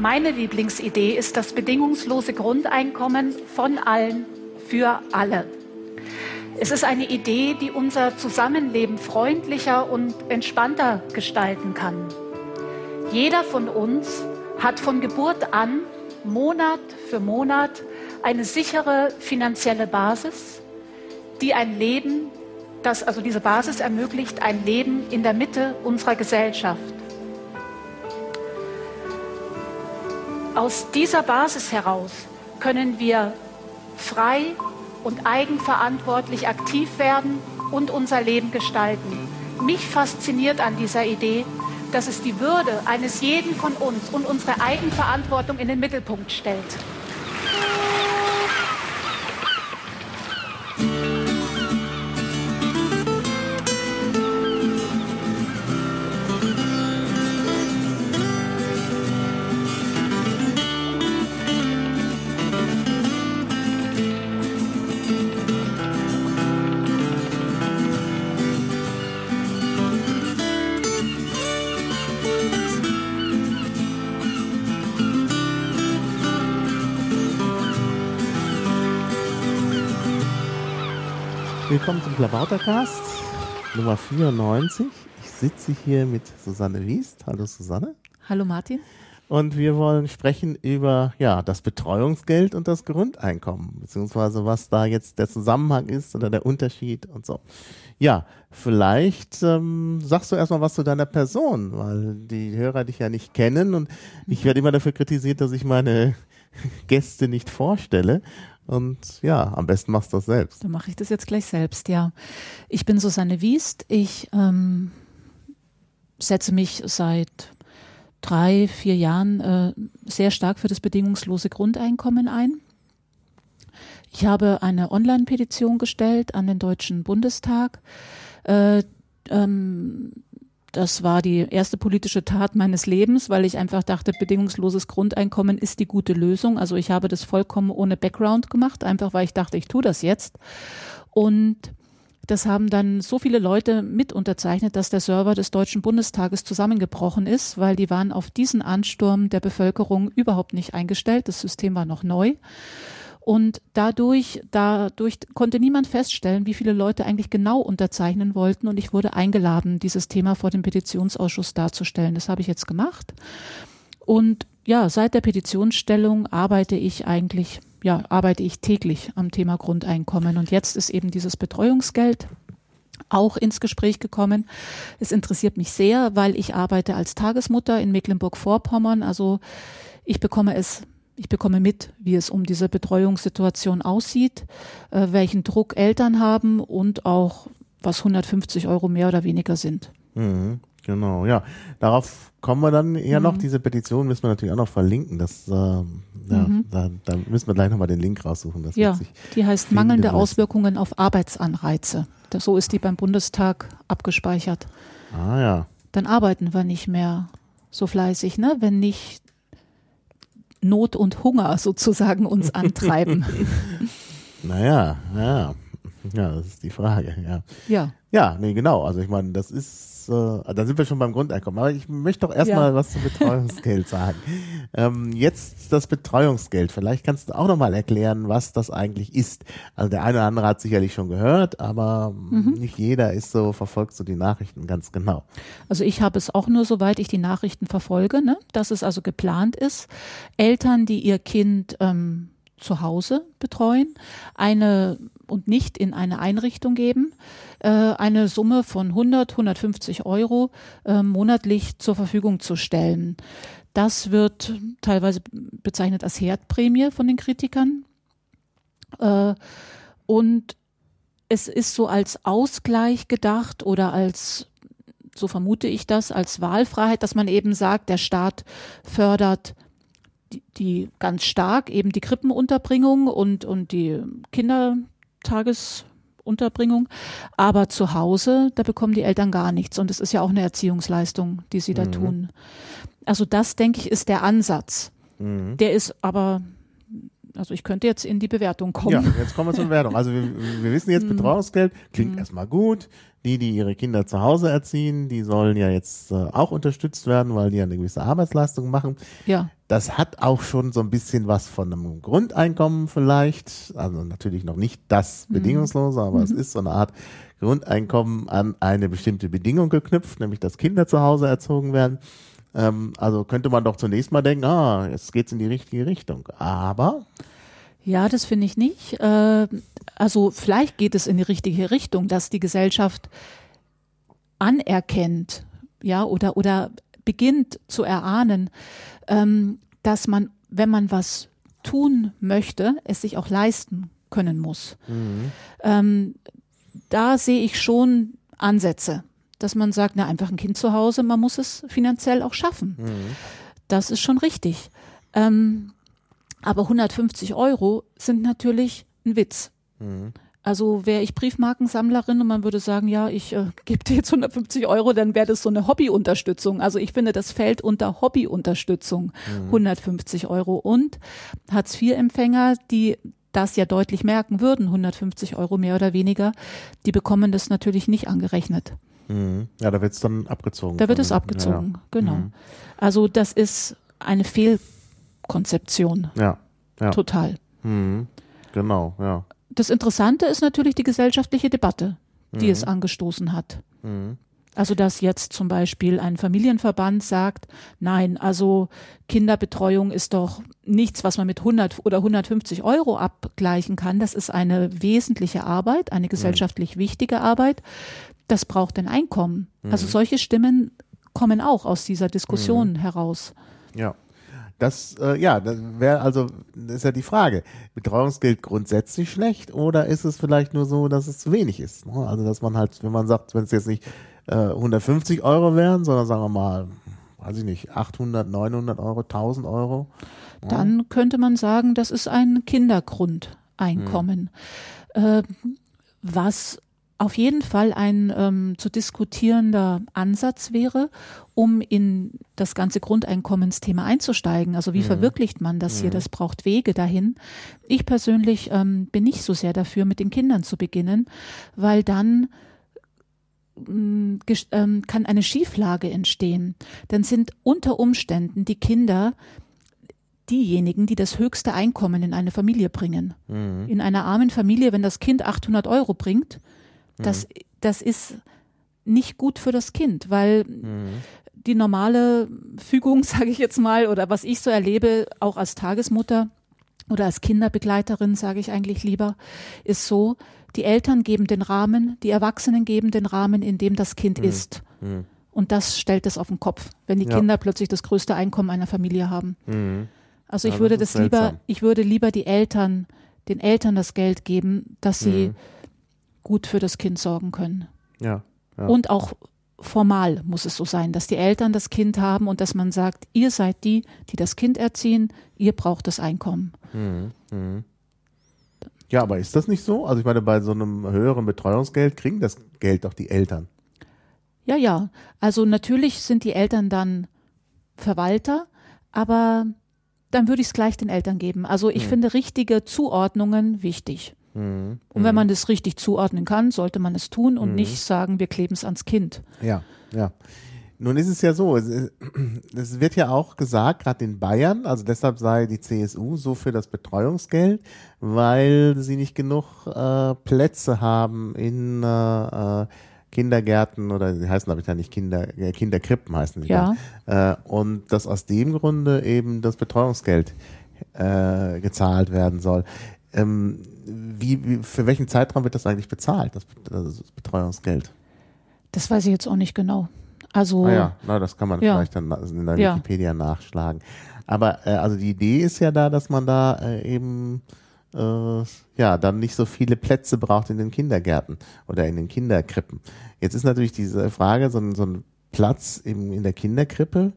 Meine Lieblingsidee ist das bedingungslose Grundeinkommen von allen für alle. Es ist eine Idee, die unser Zusammenleben freundlicher und entspannter gestalten kann. Jeder von uns hat von Geburt an Monat für Monat eine sichere finanzielle Basis, die ein Leben, das also diese Basis ermöglicht, ein Leben in der Mitte unserer Gesellschaft. Aus dieser Basis heraus können wir frei und eigenverantwortlich aktiv werden und unser Leben gestalten. Mich fasziniert an dieser Idee, dass es die Würde eines jeden von uns und unsere Eigenverantwortung in den Mittelpunkt stellt. Klabautercast Nummer 94. Ich sitze hier mit Susanne Wiest. Hallo Susanne. Hallo Martin. Und wir wollen sprechen über ja, das Betreuungsgeld und das Grundeinkommen, beziehungsweise was da jetzt der Zusammenhang ist oder der Unterschied und so. Ja, vielleicht ähm, sagst du erstmal was zu deiner Person, weil die Hörer dich ja nicht kennen und ich werde immer dafür kritisiert, dass ich meine Gäste nicht vorstelle. Und ja, am besten machst du das selbst. Dann mache ich das jetzt gleich selbst, ja. Ich bin Susanne Wiest. Ich ähm, setze mich seit drei, vier Jahren äh, sehr stark für das bedingungslose Grundeinkommen ein. Ich habe eine Online-Petition gestellt an den Deutschen Bundestag. Äh, ähm, das war die erste politische Tat meines Lebens, weil ich einfach dachte, bedingungsloses Grundeinkommen ist die gute Lösung. Also ich habe das vollkommen ohne Background gemacht, einfach weil ich dachte, ich tue das jetzt. Und das haben dann so viele Leute mit unterzeichnet, dass der Server des Deutschen Bundestages zusammengebrochen ist, weil die waren auf diesen Ansturm der Bevölkerung überhaupt nicht eingestellt. Das System war noch neu. Und dadurch, dadurch konnte niemand feststellen, wie viele Leute eigentlich genau unterzeichnen wollten. Und ich wurde eingeladen, dieses Thema vor dem Petitionsausschuss darzustellen. Das habe ich jetzt gemacht. Und ja, seit der Petitionsstellung arbeite ich eigentlich, ja, arbeite ich täglich am Thema Grundeinkommen. Und jetzt ist eben dieses Betreuungsgeld auch ins Gespräch gekommen. Es interessiert mich sehr, weil ich arbeite als Tagesmutter in Mecklenburg-Vorpommern. Also ich bekomme es ich bekomme mit, wie es um diese Betreuungssituation aussieht, äh, welchen Druck Eltern haben und auch, was 150 Euro mehr oder weniger sind. Mhm, genau, ja. Darauf kommen wir dann ja mhm. noch. Diese Petition müssen wir natürlich auch noch verlinken. Das, äh, ja, mhm. da, da, müssen wir gleich nochmal den Link raussuchen. Das ja, die heißt mangelnde Auswirkungen auf Arbeitsanreize. Das, so ist die beim Bundestag abgespeichert. Ah ja. Dann arbeiten wir nicht mehr so fleißig, ne? Wenn nicht Not und Hunger sozusagen uns antreiben. naja, ja. Ja, das ist die Frage, ja. Ja. Ja, nee, genau. Also ich meine, das ist, äh, da sind wir schon beim Grundeinkommen. Aber ich möchte doch erstmal ja. was zum Betreuungsgeld sagen. Ähm, jetzt das Betreuungsgeld. Vielleicht kannst du auch nochmal erklären, was das eigentlich ist. Also der eine oder andere hat sicherlich schon gehört, aber mhm. nicht jeder ist so, verfolgt so die Nachrichten ganz genau. Also ich habe es auch nur, soweit ich die Nachrichten verfolge, ne? dass es also geplant ist. Eltern, die ihr Kind ähm, zu Hause betreuen, eine und nicht in eine Einrichtung geben, äh, eine Summe von 100, 150 Euro äh, monatlich zur Verfügung zu stellen. Das wird teilweise bezeichnet als Herdprämie von den Kritikern. Äh, und es ist so als Ausgleich gedacht oder als, so vermute ich das, als Wahlfreiheit, dass man eben sagt, der Staat fördert die, die ganz stark eben die Krippenunterbringung und, und die Kindertagesunterbringung. Aber zu Hause, da bekommen die Eltern gar nichts. Und es ist ja auch eine Erziehungsleistung, die sie da mhm. tun. Also das, denke ich, ist der Ansatz. Mhm. Der ist aber also ich könnte jetzt in die Bewertung kommen. Ja, jetzt kommen wir zur Bewertung. Also wir, wir wissen jetzt, Betreuungsgeld klingt erstmal gut. Die, die ihre Kinder zu Hause erziehen, die sollen ja jetzt äh, auch unterstützt werden, weil die ja eine gewisse Arbeitsleistung machen. Ja. Das hat auch schon so ein bisschen was von einem Grundeinkommen vielleicht. Also natürlich noch nicht das Bedingungslose, aber es ist so eine Art Grundeinkommen an eine bestimmte Bedingung geknüpft, nämlich dass Kinder zu Hause erzogen werden. Ähm, also könnte man doch zunächst mal denken, ah, jetzt geht's in die richtige Richtung. Aber Ja, das finde ich nicht. Äh, also vielleicht geht es in die richtige Richtung, dass die Gesellschaft anerkennt, ja, oder, oder beginnt zu erahnen, ähm, dass man, wenn man was tun möchte, es sich auch leisten können muss. Ähm, da sehe ich schon Ansätze, dass man sagt, na, einfach ein Kind zu Hause, man muss es finanziell auch schaffen. Das ist schon richtig. Ähm, aber 150 Euro sind natürlich ein Witz. Also wäre ich Briefmarkensammlerin und man würde sagen, ja, ich äh, gebe dir jetzt 150 Euro, dann wäre das so eine Hobbyunterstützung. Also ich finde, das fällt unter Hobbyunterstützung, 150 Euro. Und Hartz-IV-Empfänger, die das ja deutlich merken würden, 150 Euro mehr oder weniger, die bekommen das natürlich nicht angerechnet. Mhm. ja, da wird's dann abgezogen. Da wird es abgezogen, genau. Mhm. Also das ist eine Fehlkonzeption, Ja, ja. ja. total. Mhm. Genau, ja. Das Interessante ist natürlich die gesellschaftliche Debatte, die Mhm. es angestoßen hat. Mhm. Also dass jetzt zum Beispiel ein Familienverband sagt, nein, also Kinderbetreuung ist doch nichts, was man mit 100 oder 150 Euro abgleichen kann. Das ist eine wesentliche Arbeit, eine gesellschaftlich wichtige Arbeit. Das braucht ein Einkommen. Also solche Stimmen kommen auch aus dieser Diskussion heraus. Ja. Das, äh, ja, das wäre also, das ist ja die Frage. Betreuungsgeld grundsätzlich schlecht oder ist es vielleicht nur so, dass es zu wenig ist? Ne? Also, dass man halt, wenn man sagt, wenn es jetzt nicht äh, 150 Euro wären, sondern sagen wir mal, weiß ich nicht, 800, 900 Euro, 1000 Euro. Dann könnte man sagen, das ist ein Kindergrundeinkommen, äh, was auf jeden Fall ein ähm, zu diskutierender Ansatz wäre, um in das ganze Grundeinkommensthema einzusteigen. Also wie verwirklicht man das hier? Das braucht Wege dahin. Ich persönlich ähm, bin nicht so sehr dafür, mit den Kindern zu beginnen, weil dann ges- ähm, kann eine Schieflage entstehen. Dann sind unter Umständen die Kinder diejenigen, die das höchste Einkommen in eine Familie bringen. In einer armen Familie, wenn das Kind 800 Euro bringt, das, das ist nicht gut für das Kind, weil die normale Fügung, sage ich jetzt mal, oder was ich so erlebe, auch als Tagesmutter oder als Kinderbegleiterin, sage ich eigentlich lieber, ist so, die Eltern geben den Rahmen, die Erwachsenen geben den Rahmen, in dem das Kind ist. Und das stellt es auf den Kopf, wenn die Ja. Kinder plötzlich das größte Einkommen einer Familie haben. Mhm. Also Ja, ich würde das das, lieber, seltsam. ich würde lieber die Eltern, den Eltern das Geld geben, dass sie Mhm. Gut für das Kind sorgen können. Ja, ja. Und auch formal muss es so sein, dass die Eltern das Kind haben und dass man sagt, ihr seid die, die das Kind erziehen, ihr braucht das Einkommen. Mhm. Mhm. Ja, aber ist das nicht so? Also ich meine, bei so einem höheren Betreuungsgeld kriegen das Geld doch die Eltern. Ja, ja. Also natürlich sind die Eltern dann Verwalter, aber dann würde ich es gleich den Eltern geben. Also ich finde richtige Zuordnungen wichtig. Mhm. Und wenn man das richtig zuordnen kann, sollte man es tun und nicht sagen, wir kleben es ans Kind. Ja, ja. Nun ist es ja so, es, ist- es wird ja auch gesagt, gerade in Bayern, also deshalb sei die CSU so für das Betreuungsgeld, weil sie nicht genug äh, Plätze haben in äh, äh, Kindergärten oder die heißen glaube ich ja nicht Kinder, äh, Kinderkrippen heißen sie. Ja. Äh, und dass aus dem Grunde eben das Betreuungsgeld äh, gezahlt werden soll. Ähm, wie, wie, für welchen Zeitraum wird das eigentlich bezahlt, das, das Betreuungsgeld? Das weiß ich jetzt auch nicht genau. Also Ah ja, na, das kann man Ja. vielleicht dann in der Ja. Wikipedia nachschlagen. Aber äh, also die Idee ist ja da, dass man da äh, eben äh, ja dann nicht so viele Plätze braucht in den Kindergärten oder in den Kinderkrippen. Jetzt ist natürlich diese Frage, so ein, so ein Platz im, in der Kinderkrippe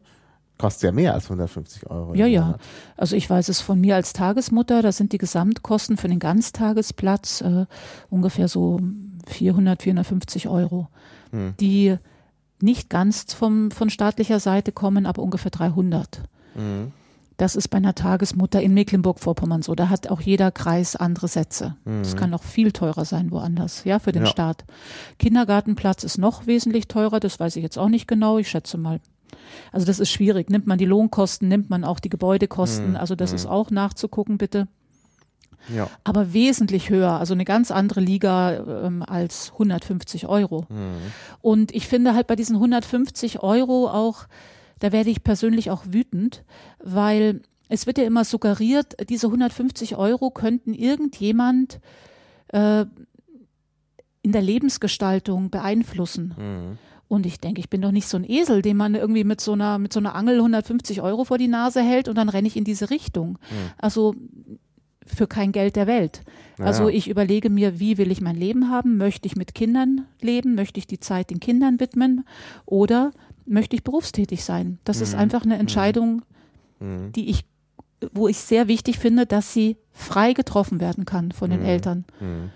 kostet ja mehr als 150 Euro. Ja, ja. Also ich weiß es von mir als Tagesmutter, da sind die Gesamtkosten für den Ganztagesplatz äh, ungefähr so 400, 450 Euro, Hm. die nicht ganz vom, von staatlicher Seite kommen, aber ungefähr 300. Mhm. Das ist bei einer Tagesmutter in Mecklenburg-Vorpommern so. Da hat auch jeder Kreis andere Sätze. Es kann noch viel teurer sein woanders, ja, für den Ja. Staat. Kindergartenplatz ist noch wesentlich teurer, das weiß ich jetzt auch nicht genau. Ich schätze mal. Also das ist schwierig. Nimmt man die Lohnkosten, nimmt man auch die Gebäudekosten. Also das ist auch nachzugucken, bitte. Ja. Aber wesentlich höher, also eine ganz andere Liga ähm, als 150 Euro. Und ich finde halt bei diesen 150 Euro auch, da werde ich persönlich auch wütend, weil es wird ja immer suggeriert, diese 150 Euro könnten irgendjemand äh, in der Lebensgestaltung beeinflussen. Mhm. Und ich denke, ich bin doch nicht so ein Esel, dem man irgendwie mit so einer, mit so einer Angel 150 Euro vor die Nase hält und dann renne ich in diese Richtung. Also für kein Geld der Welt. Ja, Also ich überlege mir, wie will ich mein Leben haben? Möchte ich mit Kindern leben? Möchte ich die Zeit den Kindern widmen? Oder möchte ich berufstätig sein? Das Mhm. ist einfach eine Entscheidung, die ich, wo ich sehr wichtig finde, dass sie frei getroffen werden kann von den Eltern. Mhm.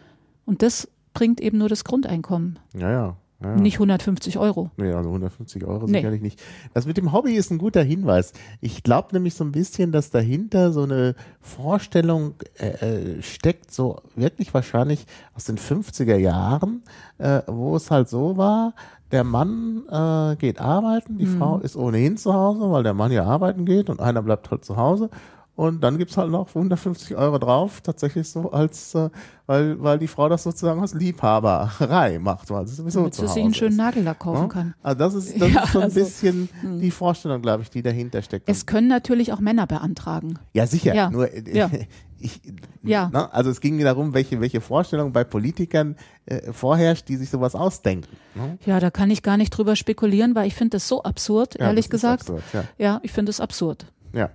Und das bringt eben nur das Grundeinkommen, Ja, ja. Ja. nicht 150 Euro. Nee, also 150 Euro Nee. sicherlich nicht. Das mit dem Hobby ist ein guter Hinweis. Ich glaube nämlich so ein bisschen, dass dahinter so eine Vorstellung äh, äh, steckt, so wirklich wahrscheinlich aus den 50er Jahren, äh, wo es halt so war, der Mann äh, geht arbeiten, die Mhm. Frau ist ohnehin zu Hause, weil der Mann ja arbeiten geht und einer bleibt halt zu Hause. Und dann gibt's halt noch 150 Euro drauf, tatsächlich so als, äh, weil, weil die Frau das sozusagen aus Liebhaberei macht, weil sie sowieso Damit zu sie Hause sich einen schönen. Nagellack kaufen Ja? kann. Also das ist, das Ja, ist so ein also, bisschen die Vorstellung, glaube ich, die dahinter steckt. Es können natürlich auch Männer beantragen. ja, sicher. ja, Nur äh, ja. ich, Ja. ne, also es ging darum, welche, welche Vorstellung bei Politikern äh, vorherrscht, die sich sowas ausdenken. Ne? Ja, da kann ich gar nicht drüber spekulieren, weil ich finde das so absurd, ehrlich das gesagt. absurd, ja. Ja, ich finde es absurd. Ja.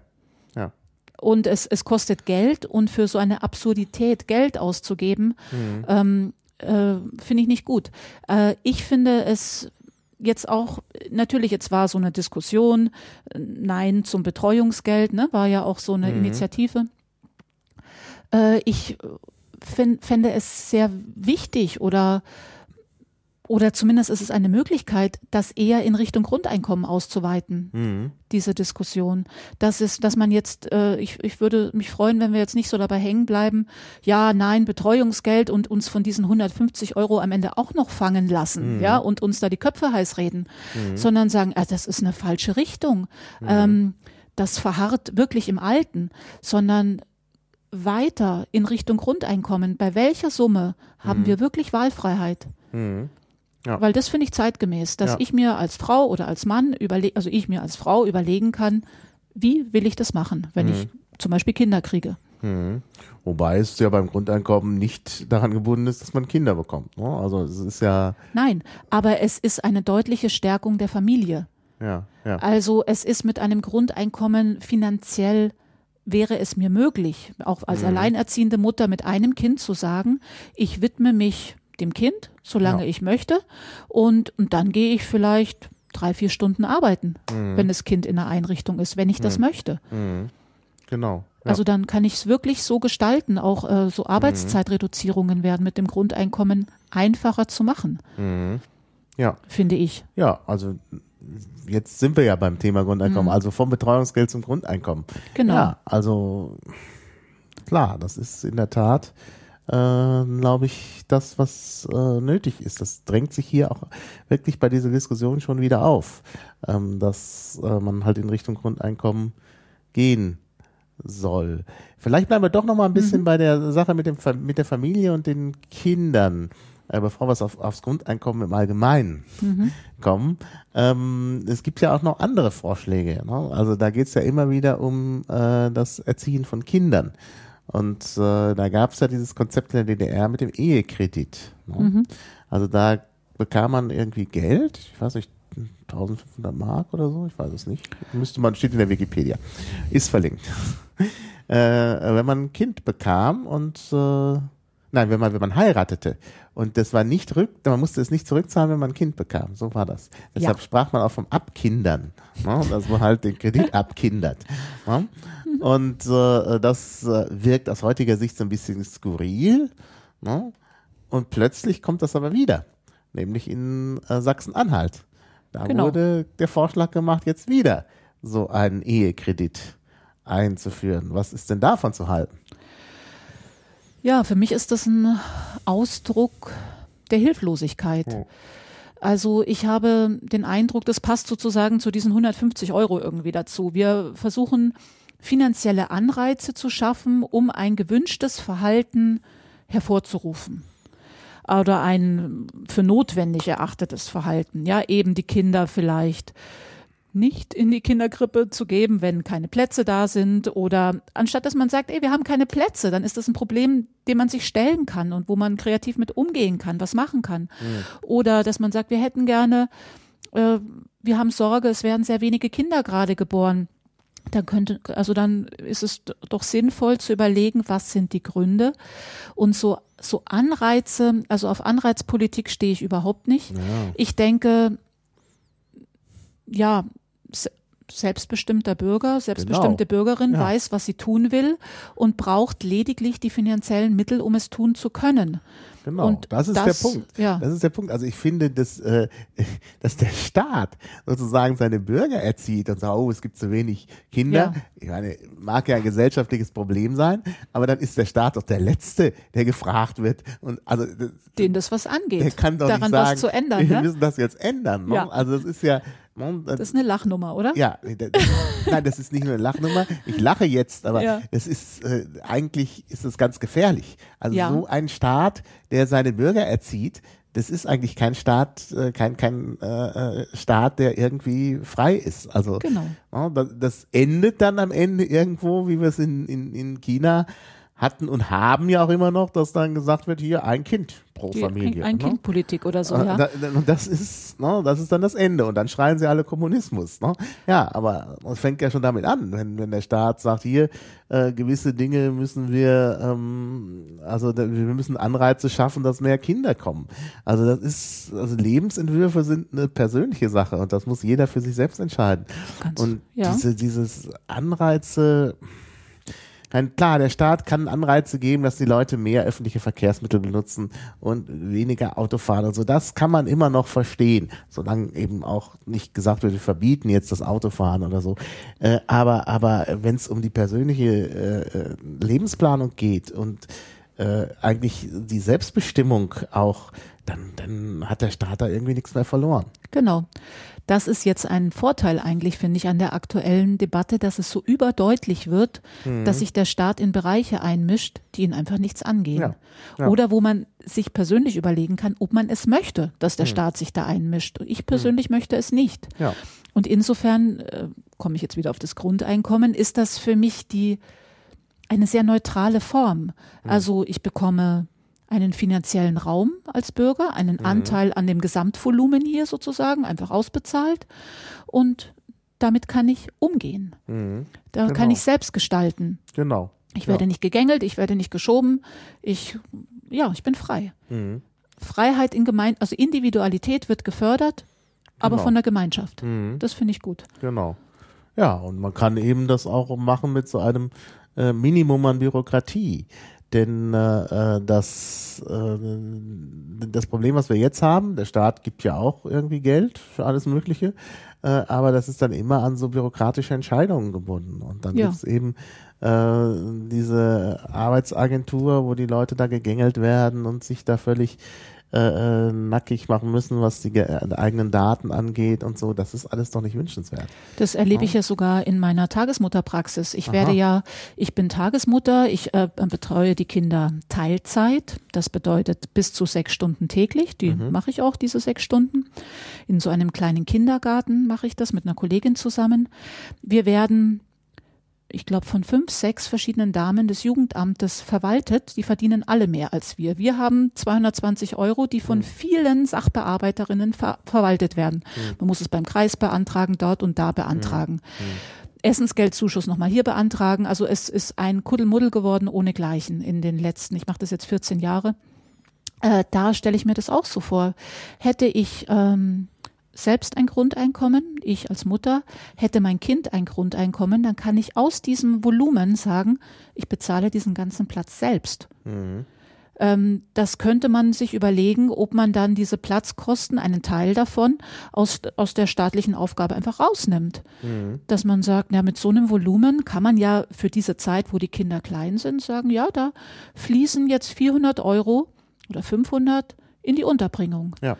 Und es, es kostet Geld und für so eine Absurdität Geld auszugeben, ähm, äh, finde ich nicht gut. Äh, ich finde es jetzt auch, natürlich, jetzt war so eine Diskussion, äh, Nein zum Betreuungsgeld, ne, war ja auch so eine Initiative. Äh, ich fänd, fände es sehr wichtig oder oder zumindest ist es eine Möglichkeit, das eher in Richtung Grundeinkommen auszuweiten, Mhm. diese Diskussion. Das ist, dass man jetzt, äh, ich, ich würde mich freuen, wenn wir jetzt nicht so dabei hängen bleiben, ja, nein, Betreuungsgeld und uns von diesen 150 Euro am Ende auch noch fangen lassen, ja, und uns da die Köpfe heiß reden, sondern sagen, ah, das ist eine falsche Richtung. Ähm, das verharrt wirklich im Alten, sondern weiter in Richtung Grundeinkommen. Bei welcher Summe haben wir wirklich Wahlfreiheit? Mhm. Ja. Weil das finde ich zeitgemäß, dass Ja. ich mir als Frau oder als Mann überlege, also ich mir als Frau überlegen kann, wie will ich das machen, wenn ich zum Beispiel Kinder kriege. Mhm. Wobei es ja beim Grundeinkommen nicht daran gebunden ist, dass man Kinder bekommt. Ne? Also es ist ja, Nein, aber es ist eine deutliche Stärkung der Familie. ja, ja. Also es ist mit einem Grundeinkommen finanziell wäre es mir möglich, auch als alleinerziehende Mutter mit einem Kind zu sagen, ich widme mich dem Kind, solange Ja. ich möchte, und, und dann gehe ich vielleicht drei, vier Stunden arbeiten, wenn das Kind in einer Einrichtung ist, wenn ich das möchte. Mhm. Genau. Ja. Also dann kann ich es wirklich so gestalten, auch äh, so Arbeitszeitreduzierungen werden mit dem Grundeinkommen einfacher zu machen, Mhm. ja. finde ich. Ja, also jetzt sind wir ja beim Thema Grundeinkommen, also vom Betreuungsgeld zum Grundeinkommen. Mhm. Genau. Ja, also klar, das ist in der Tat, äh, glaube ich, das, was äh, nötig ist. Das drängt sich hier auch wirklich bei dieser Diskussion schon wieder auf, ähm, dass äh, man halt in Richtung Grundeinkommen gehen soll. Vielleicht bleiben wir doch noch mal ein bisschen bei der Sache mit, dem, mit der Familie und den Kindern, äh, bevor wir auf, aufs Grundeinkommen im Allgemeinen kommen. Ähm, es gibt ja auch noch andere Vorschläge. Ne? Also da geht es ja immer wieder um äh, das Erziehen von Kindern. Und äh, da gab es ja dieses Konzept in der DDR mit dem Ehekredit. Ne? Also da bekam man irgendwie Geld, ich weiß nicht, 1500 Mark oder so, ich weiß es nicht. Müsste man, steht in der Wikipedia. Ist verlinkt. äh, wenn man ein Kind bekam und äh, nein, wenn man, wenn man heiratete und das war nicht rück, man musste es nicht zurückzahlen, wenn man ein Kind bekam. So war das. Deshalb Ja. sprach man auch vom Abkindern, ne? dass man halt den Kredit abkindert. Ne? Und äh, das äh, wirkt aus heutiger Sicht so ein bisschen skurril. Ne? Und plötzlich kommt das aber wieder, nämlich in äh, Sachsen-Anhalt. Da Genau. wurde der Vorschlag gemacht, jetzt wieder so einen Ehekredit einzuführen. Was ist denn davon zu halten? Ja, für mich ist das ein Ausdruck der Hilflosigkeit. Oh. Also ich habe den Eindruck, das passt sozusagen zu diesen 150 Euro irgendwie dazu. Wir versuchen finanzielle Anreize zu schaffen, um ein gewünschtes Verhalten hervorzurufen oder ein für notwendig erachtetes Verhalten. Ja, eben die Kinder vielleicht nicht in die Kinderkrippe zu geben, wenn keine Plätze da sind oder anstatt dass man sagt, ey, wir haben keine Plätze, dann ist das ein Problem, dem man sich stellen kann und wo man kreativ mit umgehen kann, was machen kann. Mhm. Oder dass man sagt, wir hätten gerne, äh, wir haben Sorge, es werden sehr wenige Kinder gerade geboren. Dann könnte, also dann ist es doch sinnvoll zu überlegen, was sind die Gründe und so so Anreize, also auf Anreizpolitik stehe ich überhaupt nicht. Ja. Ich denke, ja, selbstbestimmter Bürger, selbstbestimmte genau. Bürgerin ja. weiß, was sie tun will und braucht lediglich die finanziellen Mittel, um es tun zu können. Genau, und das ist das, der Punkt. Ja. Das ist der Punkt. Also ich finde, dass, äh, dass der Staat sozusagen seine Bürger erzieht und sagt, oh, es gibt zu wenig Kinder. Ja. Ich meine, mag ja ein gesellschaftliches Problem sein, aber dann ist der Staat doch der Letzte, der gefragt wird. Und also den das was angeht, der kann doch daran nicht sagen, was zu ändern. Wir ne? müssen das jetzt ändern. Ne? Ja. Also das ist ja Ne, das ist eine Lachnummer, oder? Ja, das, nein, das ist nicht nur eine Lachnummer. Ich lache jetzt, aber ja. es ist äh, eigentlich ist es ganz gefährlich. Also ja. so ein Staat, der seine Bürger erzieht, das ist eigentlich kein Staat, äh, kein kein äh, äh Staat, der irgendwie frei ist. Also genau. Das endet dann am Ende irgendwo, wie wir es in, in, in China hatten und haben ja auch immer noch, dass dann gesagt wird, hier ein Kind pro Die Familie. Ein, ein ne? Kind Politik oder so, ja. Und das ist, ne, das ist dann das Ende und dann schreien sie alle Kommunismus. Ne? Ja, aber es fängt ja schon damit an, wenn, wenn der Staat sagt, hier äh, gewisse Dinge müssen wir, ähm, also wir müssen Anreize schaffen, dass mehr Kinder kommen. Also das ist, also Lebensentwürfe sind eine persönliche Sache und das muss jeder für sich selbst entscheiden. Ganz, und ja. diese, dieses Anreize, meine, klar, der Staat kann Anreize geben, dass die Leute mehr öffentliche Verkehrsmittel benutzen und weniger Auto fahren und so. Das kann man immer noch verstehen, solange eben auch nicht gesagt wird, wir verbieten jetzt das Autofahren oder so. Äh, aber aber wenn es um die persönliche äh, Lebensplanung geht und äh, eigentlich die Selbstbestimmung auch, dann, dann hat der Staat da irgendwie nichts mehr verloren. Genau. Das ist jetzt ein Vorteil eigentlich, finde ich, an der aktuellen Debatte, dass es so überdeutlich wird, mhm. dass sich der Staat in Bereiche einmischt, die ihn einfach nichts angehen. Ja. Ja. Oder wo man sich persönlich überlegen kann, ob man es möchte, dass der mhm. Staat sich da einmischt. Ich mhm. persönlich mhm. möchte es nicht. Ja. Und insofern äh, komme ich jetzt wieder auf das Grundeinkommen, ist das für mich die eine sehr neutrale Form. Mhm. Also ich bekomme einen finanziellen Raum als Bürger, einen mhm. Anteil an dem Gesamtvolumen hier sozusagen, einfach ausbezahlt. Und damit kann ich umgehen. Mhm. Da genau. kann ich selbst gestalten. Genau. Ich werde ja. nicht gegängelt, ich werde nicht geschoben. Ich, ja, ich bin frei. Mhm. Freiheit in Gemeinde, also Individualität wird gefördert, aber genau. von der Gemeinschaft. Mhm. Das finde ich gut. Genau. Ja, und man kann eben das auch machen mit so einem äh, Minimum an Bürokratie. Denn äh, äh, das, äh, das Problem, was wir jetzt haben, der Staat gibt ja auch irgendwie Geld für alles Mögliche, äh, aber das ist dann immer an so bürokratische Entscheidungen gebunden. Und dann ja. gibt's eben äh, diese Arbeitsagentur, wo die Leute da gegängelt werden und sich da völlig äh, äh, nackig machen müssen, was die äh, eigenen Daten angeht und so. Das ist alles doch nicht wünschenswert. Das erlebe ja. ich ja sogar in meiner Tagesmutterpraxis. Ich Aha. werde ja, ich bin Tagesmutter, ich äh, betreue die Kinder Teilzeit. Das bedeutet bis zu sechs Stunden täglich. Die mhm. mache ich auch, diese sechs Stunden. In so einem kleinen Kindergarten mache ich das mit einer Kollegin zusammen. Wir werden ich glaube, von fünf, sechs verschiedenen Damen des Jugendamtes verwaltet. Die verdienen alle mehr als wir. Wir haben 220 Euro, die von hm. vielen Sachbearbeiterinnen ver verwaltet werden. Mhm. Man muss es beim Kreis beantragen, dort und da beantragen. Mhm. Essensgeldzuschuss nochmal hier beantragen. Also es ist ein Kuddelmuddel geworden ohnegleichen in den letzten, ich mache das jetzt 14 Jahre. Äh, da stelle ich mir das auch so vor. Hätte ich ähm, selbst ein Grundeinkommen, ich als Mutter, hätte mein Kind ein Grundeinkommen, dann kann ich aus diesem Volumen sagen, ich bezahle diesen ganzen Platz selbst. Mhm. Ähm, das könnte man sich überlegen, ob man dann diese Platzkosten, einen Teil davon, aus, aus der staatlichen Aufgabe einfach rausnimmt. Mhm. Dass man sagt, ja, mit so einem Volumen kann man ja für diese Zeit, wo die Kinder klein sind, sagen, ja, da fließen jetzt 400 Euro oder 500 in die Unterbringung. Ja.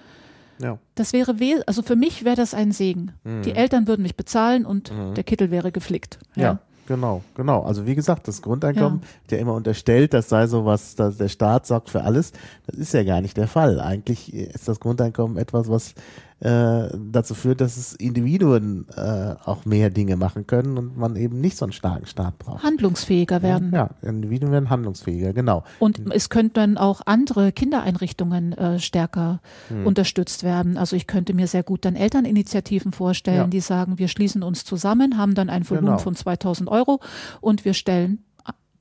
Ja. Das wäre, also für mich wäre das ein Segen. Mhm. Die Eltern würden mich bezahlen und mhm. der Kittel wäre geflickt. ja. ja. Genau, genau. Also wie gesagt, das Grundeinkommen, ja. der immer unterstellt, das sei so was, dass der Staat sorgt für alles, das ist ja gar nicht der Fall. Eigentlich ist das Grundeinkommen etwas, was äh, dazu führt, dass es Individuen äh, auch mehr Dinge machen können und man eben nicht so einen starken Staat braucht. Handlungsfähiger werden. Ja, ja Individuen werden handlungsfähiger, genau. Und es könnten dann auch andere Kindereinrichtungen äh, stärker hm. unterstützt werden. Also ich könnte mir sehr gut dann Elterninitiativen vorstellen, ja. die sagen, wir schließen uns zusammen, haben dann ein Volumen genau. von 2000 Euro und wir stellen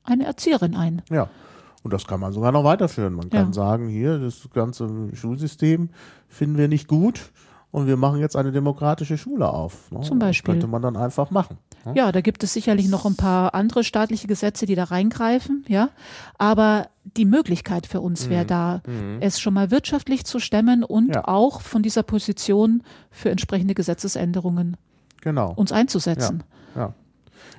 eine Erzieherin ein. Ja. Und das kann man sogar noch weiterführen. Man kann ja. sagen, hier, das ganze Schulsystem finden wir nicht gut und wir machen jetzt eine demokratische Schule auf. Ne? Zum Beispiel. Das könnte man dann einfach machen. Ne? Ja, da gibt es sicherlich noch ein paar andere staatliche Gesetze, die da reingreifen, ja. Aber die Möglichkeit für uns wäre mhm. da, mhm. es schon mal wirtschaftlich zu stemmen und ja. auch von dieser Position für entsprechende Gesetzesänderungen genau. uns einzusetzen. Ja. ja.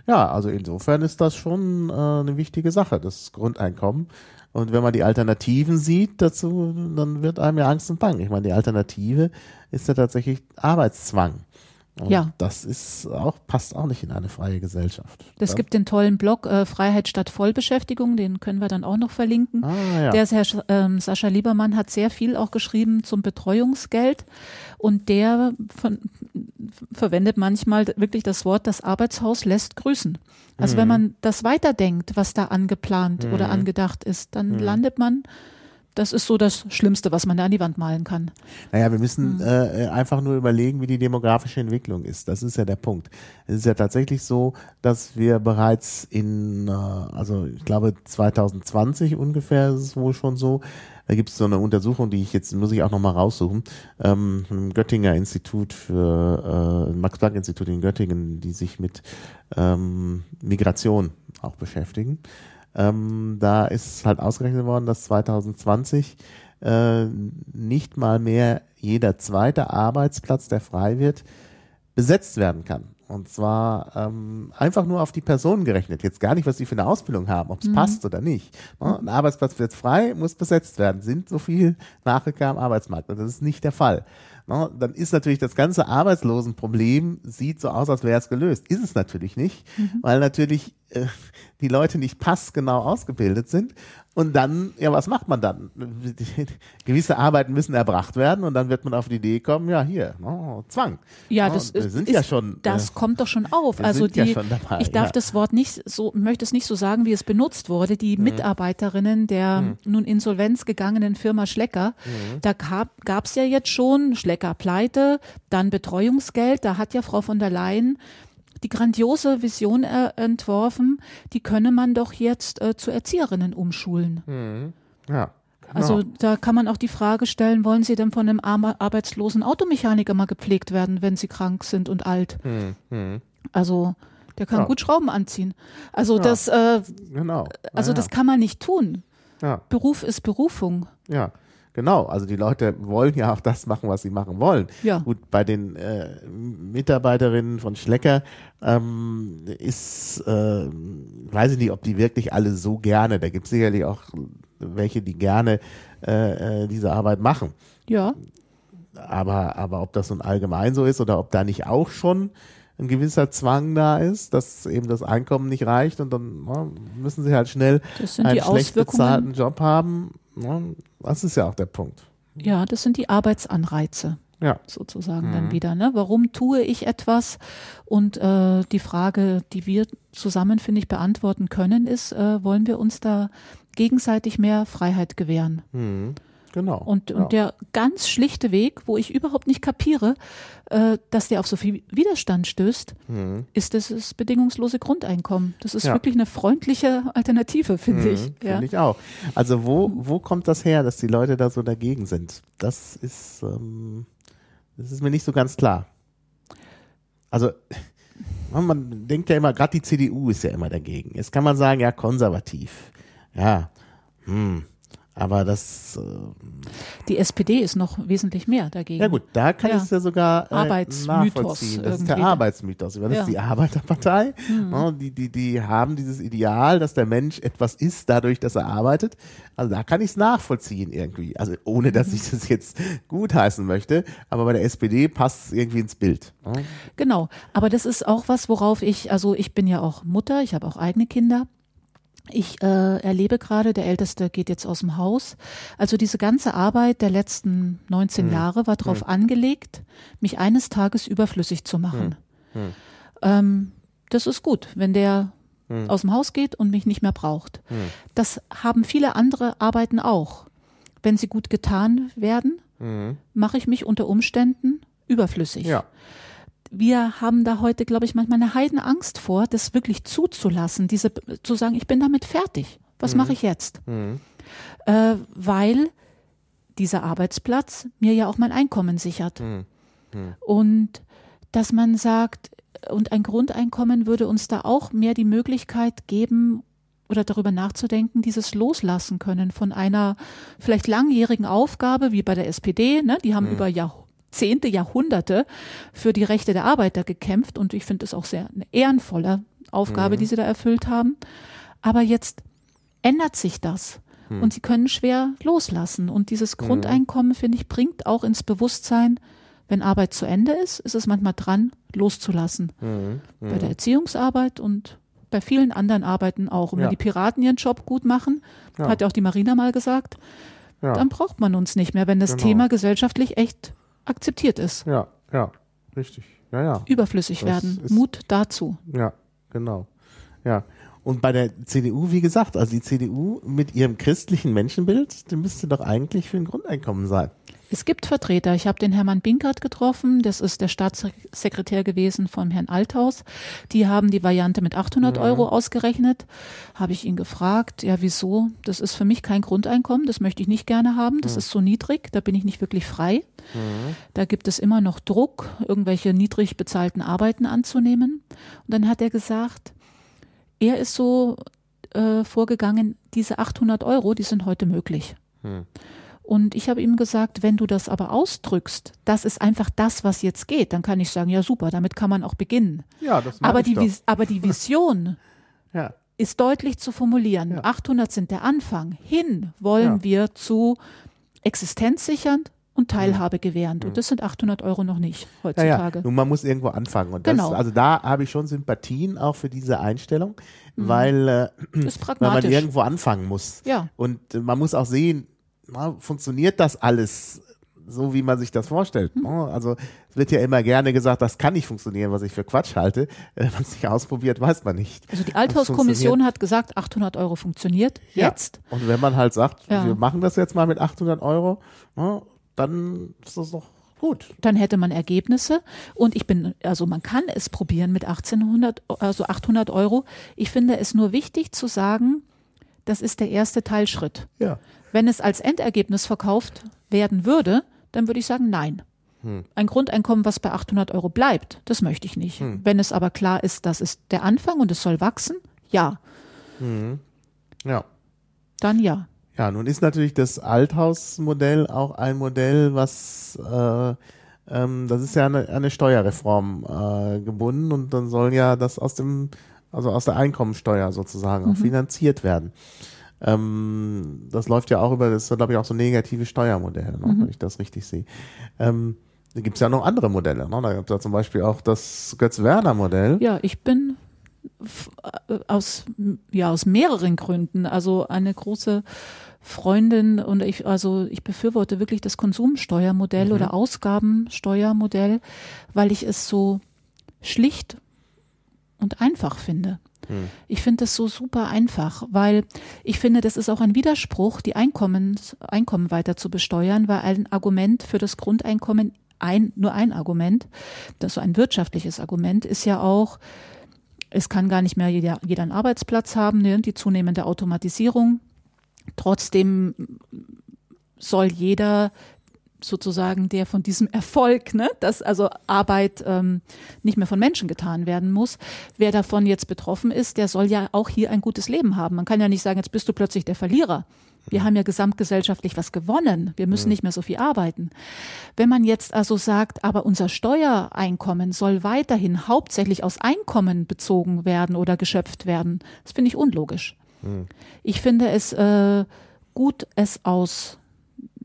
Ja, also insofern ist das schon äh, eine wichtige Sache, das Grundeinkommen. Und wenn man die Alternativen sieht dazu, dann wird einem ja Angst und Bang. Ich meine, die Alternative ist ja tatsächlich Arbeitszwang. Und ja. Das ist auch, passt auch nicht in eine freie Gesellschaft. Es gibt den tollen Blog äh, Freiheit statt Vollbeschäftigung, den können wir dann auch noch verlinken. Ah, ja. Der Herr ähm, Sascha Liebermann hat sehr viel auch geschrieben zum Betreuungsgeld und der von, verwendet manchmal wirklich das Wort, das Arbeitshaus lässt grüßen. Also mhm. wenn man das weiterdenkt, was da angeplant mhm. oder angedacht ist, dann mhm. landet man das ist so das Schlimmste, was man da an die Wand malen kann. Naja, wir müssen mhm. äh, einfach nur überlegen, wie die demografische Entwicklung ist. Das ist ja der Punkt. Es ist ja tatsächlich so, dass wir bereits in, äh, also ich glaube 2020 ungefähr ist es wohl schon so, da gibt es so eine Untersuchung, die ich jetzt, muss ich auch nochmal raussuchen, ähm, im Göttinger Institut für, äh, Max-Planck-Institut in Göttingen, die sich mit ähm, Migration auch beschäftigen. Ähm, da ist halt ausgerechnet worden, dass 2020 äh, nicht mal mehr jeder zweite Arbeitsplatz, der frei wird, besetzt werden kann. Und zwar ähm, einfach nur auf die Personen gerechnet. Jetzt gar nicht, was sie für eine Ausbildung haben, ob es mhm. passt oder nicht. Ne? Ein Arbeitsplatz wird frei, muss besetzt werden. Sind so viel Nachrücker am Arbeitsmarkt. Und das ist nicht der Fall. Ne? Dann ist natürlich das ganze Arbeitslosenproblem, sieht so aus, als wäre es gelöst. Ist es natürlich nicht, mhm. weil natürlich äh, die Leute nicht passgenau ausgebildet sind. Und dann, ja, was macht man dann? Gewisse Arbeiten müssen erbracht werden und dann wird man auf die Idee kommen, ja, hier, oh, Zwang. Ja, das oh, ist, sind ist, ja schon. Das äh, kommt doch schon auf. Also die, ja dabei, ich darf ja. das Wort nicht so, möchte es nicht so sagen, wie es benutzt wurde. Die mhm. Mitarbeiterinnen der mhm. nun insolvenz gegangenen Firma Schlecker, mhm. da gab es ja jetzt schon Schlecker Pleite, dann Betreuungsgeld. Da hat ja Frau von der Leyen die grandiose Vision entworfen, die könne man doch jetzt äh, zu Erzieherinnen umschulen. Mhm. Ja. Genau. Also da kann man auch die Frage stellen, wollen Sie denn von einem arbeitslosen Automechaniker mal gepflegt werden, wenn Sie krank sind und alt? Mhm. Also der kann ja. gut Schrauben anziehen. Also ja. das, äh, genau. also ja. das kann man nicht tun. Beruf ist Berufung. Ja. Genau, also die Leute wollen ja auch das machen, was sie machen wollen. Ja. Gut, bei den äh, Mitarbeiterinnen von Schlecker ähm, ist, äh, weiß ich nicht, ob die wirklich alle so gerne, da gibt es sicherlich auch welche, die gerne äh, äh, diese Arbeit machen. Ja. Aber, aber ob das nun allgemein so ist oder ob da nicht auch schon ein gewisser Zwang da ist, dass eben das Einkommen nicht reicht und dann na, müssen sie halt schnell einen schlecht bezahlten Job haben das ist ja auch der Punkt. Ja, das sind die Arbeitsanreize. Ja. Sozusagen mhm. dann wieder. Ne? Warum tue ich etwas? Und äh, die Frage, die wir zusammen, finde ich, beantworten können, ist, äh, wollen wir uns da gegenseitig mehr Freiheit gewähren? Mhm. Genau. Und, und ja. der ganz schlichte Weg, wo ich überhaupt nicht kapiere, äh, dass der auf so viel Widerstand stößt, mhm. ist das, das bedingungslose Grundeinkommen. Das ist ja. wirklich eine freundliche Alternative, finde mhm, ich. Finde ja. ich auch. Also wo, wo kommt das her, dass die Leute da so dagegen sind? Das ist, ähm, das ist mir nicht so ganz klar. Also man denkt ja immer, gerade die CDU ist ja immer dagegen. Jetzt kann man sagen, ja, konservativ. Ja, hm, Aber das. Äh, die SPD ist noch wesentlich mehr dagegen. Ja gut, da kann Ja. ich es ja sogar äh, Arbeitsmythos nachvollziehen. Das ist der. Arbeitsmythos. Das Ja. ist die Arbeiterpartei. Ja, die, die, die haben dieses Ideal, dass der Mensch etwas ist, dadurch, dass er arbeitet. Also da kann ich es nachvollziehen irgendwie. Also ohne, dass ich das jetzt gutheißen möchte. Aber bei der SPD passt es irgendwie ins Bild. Genau, aber das ist auch was, worauf ich, also ich bin ja auch Mutter, ich habe auch eigene Kinder. Ich äh, erlebe gerade, der Älteste geht jetzt aus dem Haus. Also diese ganze Arbeit der letzten 19 Jahre war darauf angelegt, mich eines Tages überflüssig zu machen. Ähm, das ist gut, wenn der aus dem Haus geht und mich nicht mehr braucht. Das haben viele andere Arbeiten auch. Wenn sie gut getan werden, mache ich mich unter Umständen überflüssig ja. Wir haben da heute, glaube ich, manchmal eine Heidenangst vor, das wirklich zuzulassen, diese zu sagen, ich bin damit fertig. Was mache ich jetzt? Äh, weil dieser Arbeitsplatz mir ja auch mein Einkommen sichert. Und dass man sagt, und ein Grundeinkommen würde uns da auch mehr die Möglichkeit geben, oder darüber nachzudenken, dieses Loslassen können von einer vielleicht langjährigen Aufgabe, wie bei der SPD, ne? die haben über Jahrzehnte, Jahrhunderte für die Rechte der Arbeiter gekämpft und ich finde es auch sehr eine ehrenvolle Aufgabe, die sie da erfüllt haben. Aber jetzt ändert sich das und sie können schwer loslassen und dieses Grundeinkommen, finde ich, bringt auch ins Bewusstsein, wenn Arbeit zu Ende ist, ist es manchmal dran, loszulassen. Bei der Erziehungsarbeit und bei vielen anderen Arbeiten auch. Und Ja. wenn die Piraten ihren Job gut machen, Ja. hat ja auch die Marina mal gesagt, Ja. dann braucht man uns nicht mehr, wenn das Genau. Thema gesellschaftlich echt akzeptiert ist. Ja, ja, richtig. Ja, ja. Überflüssig Das werden. Mut dazu. Ja, genau. Ja. Und bei der CDU, wie gesagt, also die CDU mit ihrem christlichen Menschenbild, die müsste doch eigentlich für ein Grundeinkommen sein. Es gibt Vertreter. Ich habe den Hermann Binkert getroffen. Das ist der Staatssekretär gewesen vom Herrn Althaus. Die haben die Variante mit 800 Euro ausgerechnet. Habe ich ihn gefragt, ja, wieso? Das ist für mich kein Grundeinkommen. Das möchte ich nicht gerne haben. Das ist so niedrig. Da bin ich nicht wirklich frei. Da gibt es immer noch Druck, irgendwelche niedrig bezahlten Arbeiten anzunehmen. Und dann hat er gesagt, er ist so äh, vorgegangen, diese 800 Euro, die sind heute möglich. Und ich habe ihm gesagt, wenn du das aber ausdrückst, das ist einfach das, was jetzt geht, dann kann ich sagen, ja super, damit kann man auch beginnen. Ja, das Aber die, Vis aber die Vision Ja, ist deutlich zu formulieren. Ja. 800 sind der Anfang. Hin wollen Ja. wir zu existenzsichernd und Teilhabe gewährend. Und das sind 800 Euro noch nicht ja, heutzutage. ja. Nun, man muss irgendwo anfangen. Und das, Genau. also da habe ich schon Sympathien auch für diese Einstellung, weil, äh, weil man irgendwo anfangen muss. Ja. Und man muss auch sehen, na, funktioniert das alles so, wie man sich das vorstellt. Hm. ne? Also es wird ja immer gerne gesagt, das kann nicht funktionieren, was ich für Quatsch halte. Wenn man es nicht ausprobiert, weiß man nicht. Also die Althauskommission hat gesagt, 800 Euro funktioniert. Ja. Jetzt. Und wenn man halt sagt, Ja. wir machen das jetzt mal mit 800 Euro, na, dann ist das doch gut. dann hätte man Ergebnisse und ich bin, also man kann es probieren mit 1800, also 800 Euro. Ich finde es nur wichtig zu sagen, das ist der erste Teilschritt. Ja. Wenn es als Endergebnis verkauft werden würde, dann würde ich sagen, nein. Ein Grundeinkommen, was bei 800 Euro bleibt, das möchte ich nicht. Wenn es aber klar ist, das ist der Anfang und es soll wachsen, ja, Ja. dann ja. Ja, nun ist natürlich das Althausmodell auch ein Modell, was äh, ähm, das ist ja eine, eine Steuerreform äh, gebunden und dann soll ja das aus dem, also aus der Einkommensteuer sozusagen auch finanziert werden. Ähm, das läuft ja auch über das, glaube ich, auch so negative Steuermodell, ne, wenn ich das richtig sehe. Ähm, da gibt es ja noch andere Modelle. Ne? Da gibt es ja zum Beispiel auch das Götz-Werner-Modell. Ja, ich bin äh, aus, ja, aus mehreren Gründen, also eine große Freundin und ich, also ich befürworte wirklich das Konsumsteuermodell oder Ausgabensteuermodell, weil ich es so schlicht und einfach finde. Ich finde das so super einfach, weil ich finde, das ist auch ein Widerspruch, die Einkommens, Einkommen weiter zu besteuern, weil ein Argument für das Grundeinkommen ein, nur ein Argument, das so ein wirtschaftliches Argument ist ja auch, es kann gar nicht mehr jeder, jeder einen Arbeitsplatz haben, ne? die zunehmende Automatisierung. Trotzdem soll jeder sozusagen der von diesem Erfolg, ne, dass also Arbeit ähm, nicht mehr von Menschen getan werden muss. Wer davon jetzt betroffen ist, der soll ja auch hier ein gutes Leben haben. Man kann ja nicht sagen, jetzt bist du plötzlich der Verlierer. Wir haben ja gesamtgesellschaftlich was gewonnen. Wir müssen nicht mehr so viel arbeiten. Wenn man jetzt also sagt, aber unser Steuereinkommen soll weiterhin hauptsächlich aus Einkommen bezogen werden oder geschöpft werden, das finde ich unlogisch. Mhm. Ich finde es äh, gut, es aus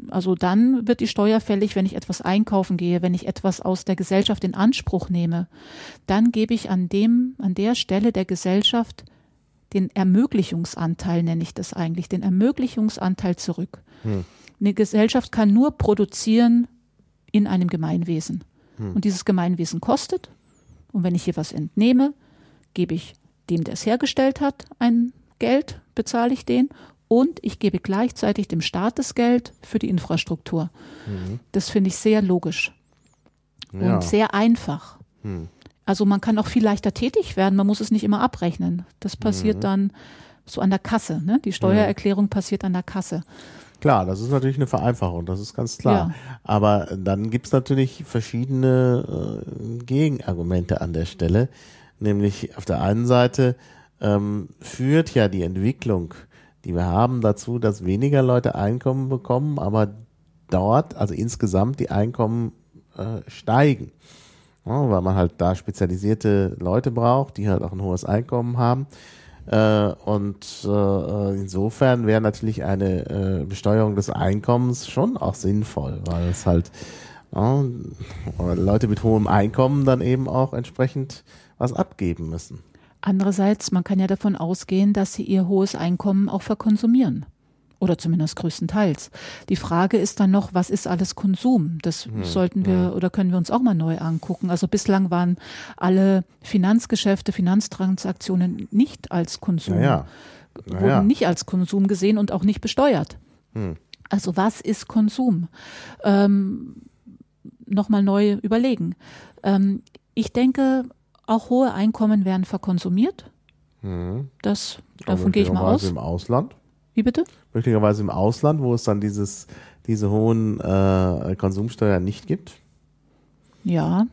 also dann wird die Steuer fällig, wenn ich etwas einkaufen gehe, wenn ich etwas aus der Gesellschaft in Anspruch nehme. Dann gebe ich an dem, an der Stelle der Gesellschaft den Ermöglichungsanteil, nenne ich das eigentlich, den Ermöglichungsanteil zurück. Hm. Eine Gesellschaft kann nur produzieren in einem Gemeinwesen. Hm. Und dieses Gemeinwesen kostet. Und wenn ich hier was entnehme, gebe ich dem, der es hergestellt hat, ein Geld, bezahle ich den. Und ich gebe gleichzeitig dem Staat das Geld für die Infrastruktur. Das finde ich sehr logisch Ja. und sehr einfach. Hm. Also man kann auch viel leichter tätig werden, man muss es nicht immer abrechnen. Das passiert dann so an der Kasse. Ne? Die Steuererklärung passiert an der Kasse. Klar, das ist natürlich eine Vereinfachung, das ist ganz klar. Ja. Aber dann gibt's natürlich verschiedene äh, Gegenargumente an der Stelle. Nämlich auf der einen Seite ähm, führt ja die Entwicklung, die wir haben, dazu, dass weniger Leute Einkommen bekommen, aber dort, also insgesamt, die Einkommen äh, steigen. Ja, weil man halt da spezialisierte Leute braucht, die halt auch ein hohes Einkommen haben. Äh, und äh, insofern wäre natürlich eine äh, Besteuerung des Einkommens schon auch sinnvoll, weil es halt ja, Leute mit hohem Einkommen dann eben auch entsprechend was abgeben müssen. Andererseits, man kann ja davon ausgehen, dass sie ihr hohes Einkommen auch verkonsumieren. Oder zumindest größtenteils. Die Frage ist dann noch, was ist alles Konsum? Das sollten wir oder können wir uns auch mal neu angucken. Also bislang waren alle Finanzgeschäfte, Finanztransaktionen nicht als Konsum, Naja. wurden Naja. nicht als Konsum gesehen und auch nicht besteuert. Hm. Also was ist Konsum? Ähm, Nochmal neu überlegen. Ähm, ich denke, auch hohe Einkommen werden verkonsumiert. Mhm. Das, davon gehe ich mal Möglicherweise aus. im Ausland. Wie bitte? Möglicherweise im Ausland, wo es dann dieses, diese hohen äh, Konsumsteuern nicht gibt. Ja.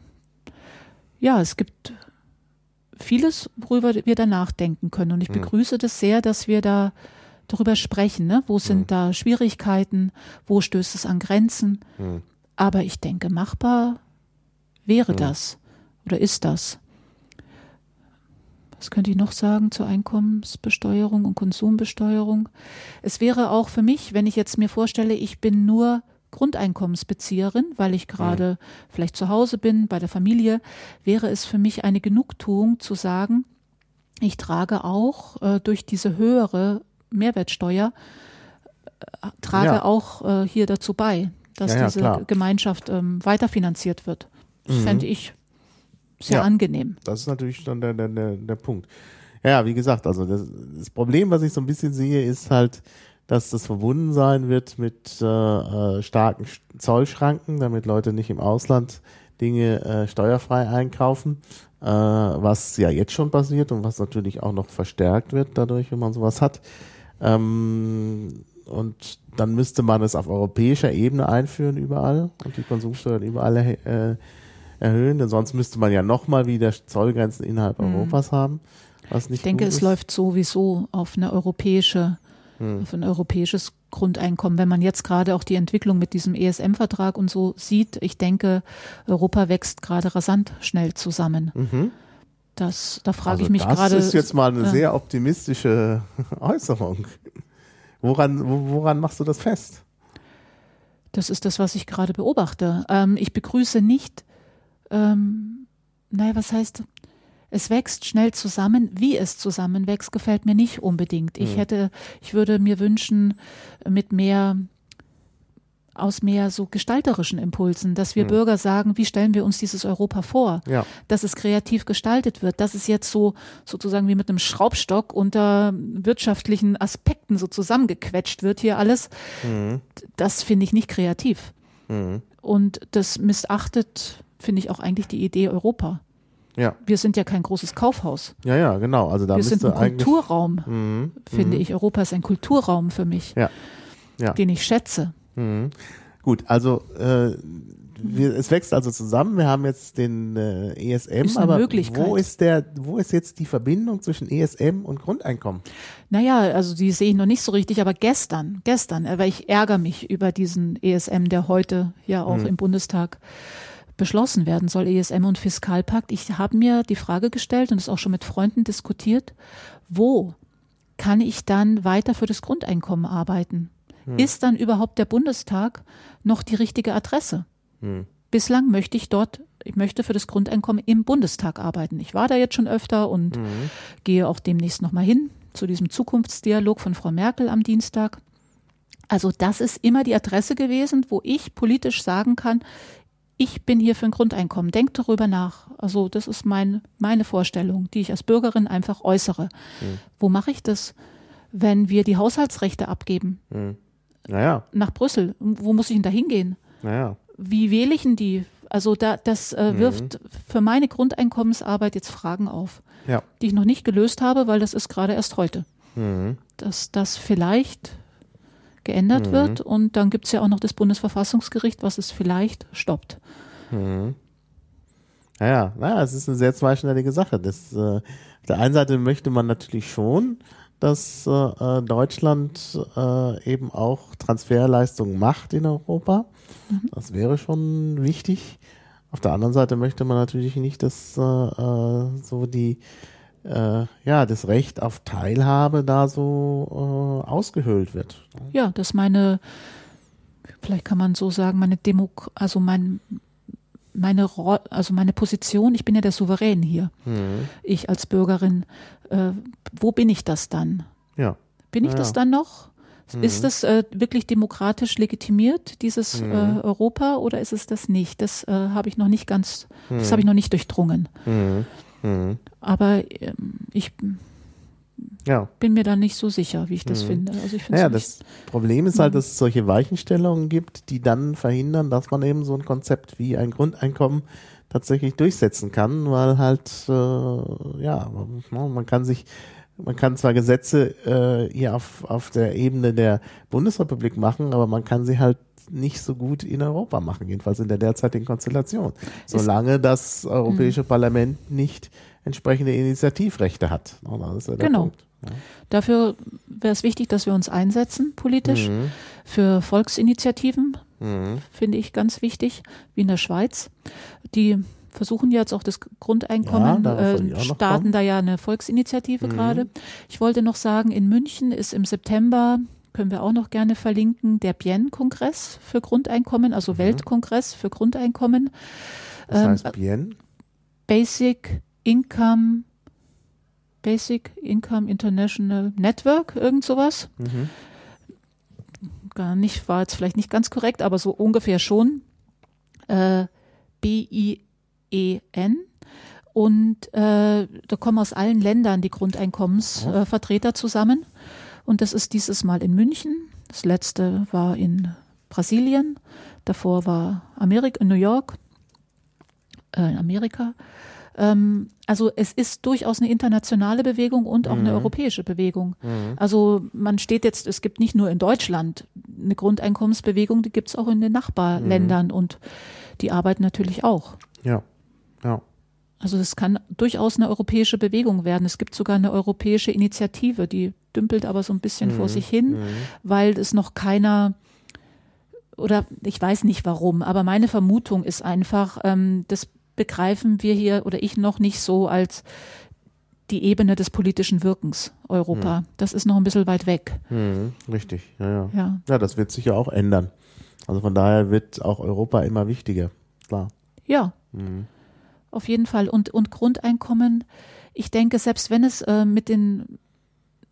Ja, es gibt vieles, worüber wir da nachdenken können. Und ich begrüße das sehr, dass wir da darüber sprechen. Ne? Wo sind da Schwierigkeiten? Wo stößt es an Grenzen? Hm. Aber ich denke, machbar wäre das oder ist das. Was könnte ich noch sagen zur Einkommensbesteuerung und Konsumbesteuerung? Es wäre auch für mich, wenn ich jetzt mir vorstelle, ich bin nur Grundeinkommensbezieherin, weil ich gerade vielleicht zu Hause bin, bei der Familie, wäre es für mich eine Genugtuung zu sagen, ich trage auch äh, durch diese höhere Mehrwertsteuer, äh, trage Ja. auch äh, hier dazu bei, dass Ja, ja, diese klar. Gemeinschaft ähm, weiterfinanziert wird. Das Mhm. fände ich sehr Ja. angenehm. Das ist natürlich dann der, der, der, der Punkt. Ja, wie gesagt, also das, das Problem, was ich so ein bisschen sehe, ist halt, dass das verbunden sein wird mit äh, äh, starken Sch- Zollschranken, damit Leute nicht im Ausland Dinge äh, steuerfrei einkaufen, äh, was ja jetzt schon passiert und was natürlich auch noch verstärkt wird dadurch, wenn man sowas hat. Ähm, und dann müsste man es auf europäischer Ebene einführen überall und die Konsumsteuern überall äh, erhöhen, denn sonst müsste man ja nochmal wieder Zollgrenzen innerhalb Europas haben, was nicht Ich denke, es läuft sowieso auf eine europäische, Hm. auf ein europäisches Grundeinkommen. Wenn man jetzt gerade auch die Entwicklung mit diesem ESM-Vertrag und so sieht, ich denke, Europa wächst gerade rasant schnell zusammen. Das, da frage also ich mich das gerade. ist jetzt mal eine ja. sehr optimistische Äußerung. Woran, wo, woran machst du das fest? Das ist das, was ich gerade beobachte. Ähm, ich begrüße nicht, ähm, naja, was heißt, es wächst schnell zusammen. Wie es zusammenwächst, gefällt mir nicht unbedingt. Ich hätte, ich würde mir wünschen, mit mehr, aus mehr so gestalterischen Impulsen, dass wir Bürger sagen, wie stellen wir uns dieses Europa vor? Ja. dass es kreativ gestaltet wird, dass es jetzt so sozusagen wie mit einem Schraubstock unter wirtschaftlichen Aspekten so zusammengequetscht wird hier alles. Das finde ich nicht kreativ. Und das missachtet, finde ich auch eigentlich die Idee Europa. Ja, Wir sind ja kein großes Kaufhaus. ja, ja, genau. Also da Wir sind ein. Kulturraum, Mhm. finde ich. Europa ist ein Kulturraum für mich, Ja. Ja. den ich schätze. Mhm. Gut, also äh, wir, es wächst also zusammen. Wir haben jetzt den äh, ESM, Ist aber wo ist der, wo ist jetzt die Verbindung zwischen ESM und Grundeinkommen? Naja, also die sehe ich noch nicht so richtig, aber gestern, gestern, äh, weil ich ärgere mich über diesen ESM, der heute ja auch im Bundestag beschlossen werden soll, ESM und Fiskalpakt. Ich habe mir die Frage gestellt und es auch schon mit Freunden diskutiert, wo kann ich dann weiter für das Grundeinkommen arbeiten? Ist dann überhaupt der Bundestag noch die richtige Adresse? Bislang möchte ich dort, ich möchte für das Grundeinkommen im Bundestag arbeiten. Ich war da jetzt schon öfter und gehe auch demnächst nochmal hin zu diesem Zukunftsdialog von Frau Merkel am Dienstag. Also das ist immer die Adresse gewesen, wo ich politisch sagen kann, ich bin hier für ein Grundeinkommen. Denkt darüber nach. Also das ist mein, meine Vorstellung, die ich als Bürgerin einfach äußere. Wo mache ich das, wenn wir die Haushaltsrechte abgeben? Naja, Nach Brüssel. Wo muss ich denn da hingehen? naja. Wie wähle ich denn die? Also da, das äh, wirft für meine Grundeinkommensarbeit jetzt Fragen auf, Ja. die ich noch nicht gelöst habe, weil das ist gerade erst heute. Mhm. Dass das vielleicht geändert wird und dann gibt es ja auch noch das Bundesverfassungsgericht, was es vielleicht stoppt. Naja, naja, es ist eine sehr zweischneidige Sache. Das, äh, auf der einen Seite möchte man natürlich schon, dass äh, äh, Deutschland äh, eben auch Transferleistungen macht in Europa. Das wäre schon wichtig. Auf der anderen Seite möchte man natürlich nicht, dass äh, äh, so die äh, ja das Recht auf Teilhabe da so äh, ausgehöhlt wird. Ja, dass meine, vielleicht kann man so sagen, meine Demok also mein, meine, Ro also meine Position, ich bin ja der Souverän hier. Ich als Bürgerin, äh, wo bin ich das dann? Ja. Bin ich Ja, das dann noch? Ist das äh, wirklich demokratisch legitimiert, dieses äh, Europa, oder ist es das nicht? Das äh, habe ich noch nicht ganz, das habe ich noch nicht durchdrungen. Mhm. Mhm. Aber ähm, ich Ja. bin mir da nicht so sicher, wie ich das finde. Also ich Naja, das. Problem ist halt, dass es solche Weichenstellungen gibt, die dann verhindern, dass man eben so ein Konzept wie ein Grundeinkommen tatsächlich durchsetzen kann, weil halt, äh, ja, man, man kann sich, man kann zwar Gesetze äh, hier auf, auf der Ebene der Bundesrepublik machen, aber man kann sie halt nicht so gut in Europa machen, jedenfalls in der derzeitigen Konstellation, solange das Europäische Mhm. Parlament nicht entsprechende Initiativrechte hat. Ja, Genau. Punkt. Ja. Dafür wäre es wichtig, dass wir uns einsetzen politisch Mhm. für Volksinitiativen, Mhm. finde ich ganz wichtig, wie in der Schweiz. Die versuchen jetzt auch das Grundeinkommen, Ja, äh, starten da ja eine Volksinitiative Mhm. gerade. Ich wollte noch sagen, in München ist im September, können wir auch noch gerne verlinken, der Bien-Kongress für Grundeinkommen, also Weltkongress für Grundeinkommen. Das Ähm, heißt Bien? Basic Income, Basic Income International Network, irgend sowas. Mhm. Gar nicht, war jetzt vielleicht nicht ganz korrekt, aber so ungefähr schon. Äh, B-I-E-N. Und äh, da kommen aus allen Ländern die Grundeinkommensvertreter äh, zusammen. Und das ist dieses Mal in München. Das letzte war in Brasilien. Davor war Amerika, in New York, äh, in Amerika. Ähm, also es ist durchaus eine internationale Bewegung und auch eine europäische Bewegung. Also man steht jetzt, es gibt nicht nur in Deutschland eine Grundeinkommensbewegung, die gibt es auch in den Nachbarländern und die arbeiten natürlich auch. Ja. Ja. Also es kann durchaus eine europäische Bewegung werden. Es gibt sogar eine europäische Initiative, die dümpelt aber so ein bisschen vor sich hin, weil es noch keiner oder ich weiß nicht warum, aber meine Vermutung ist einfach, ähm, das begreifen wir hier oder ich noch nicht so als die Ebene des politischen Wirkens Europa. Das ist noch ein bisschen weit weg. Mhm. Richtig. Ja, ja. Ja. Ja, das wird sich ja auch ändern. Also von daher wird auch Europa immer wichtiger. Klar. Ja, Mhm. Auf jeden Fall. Und, und Grundeinkommen, ich denke, selbst wenn es äh, mit den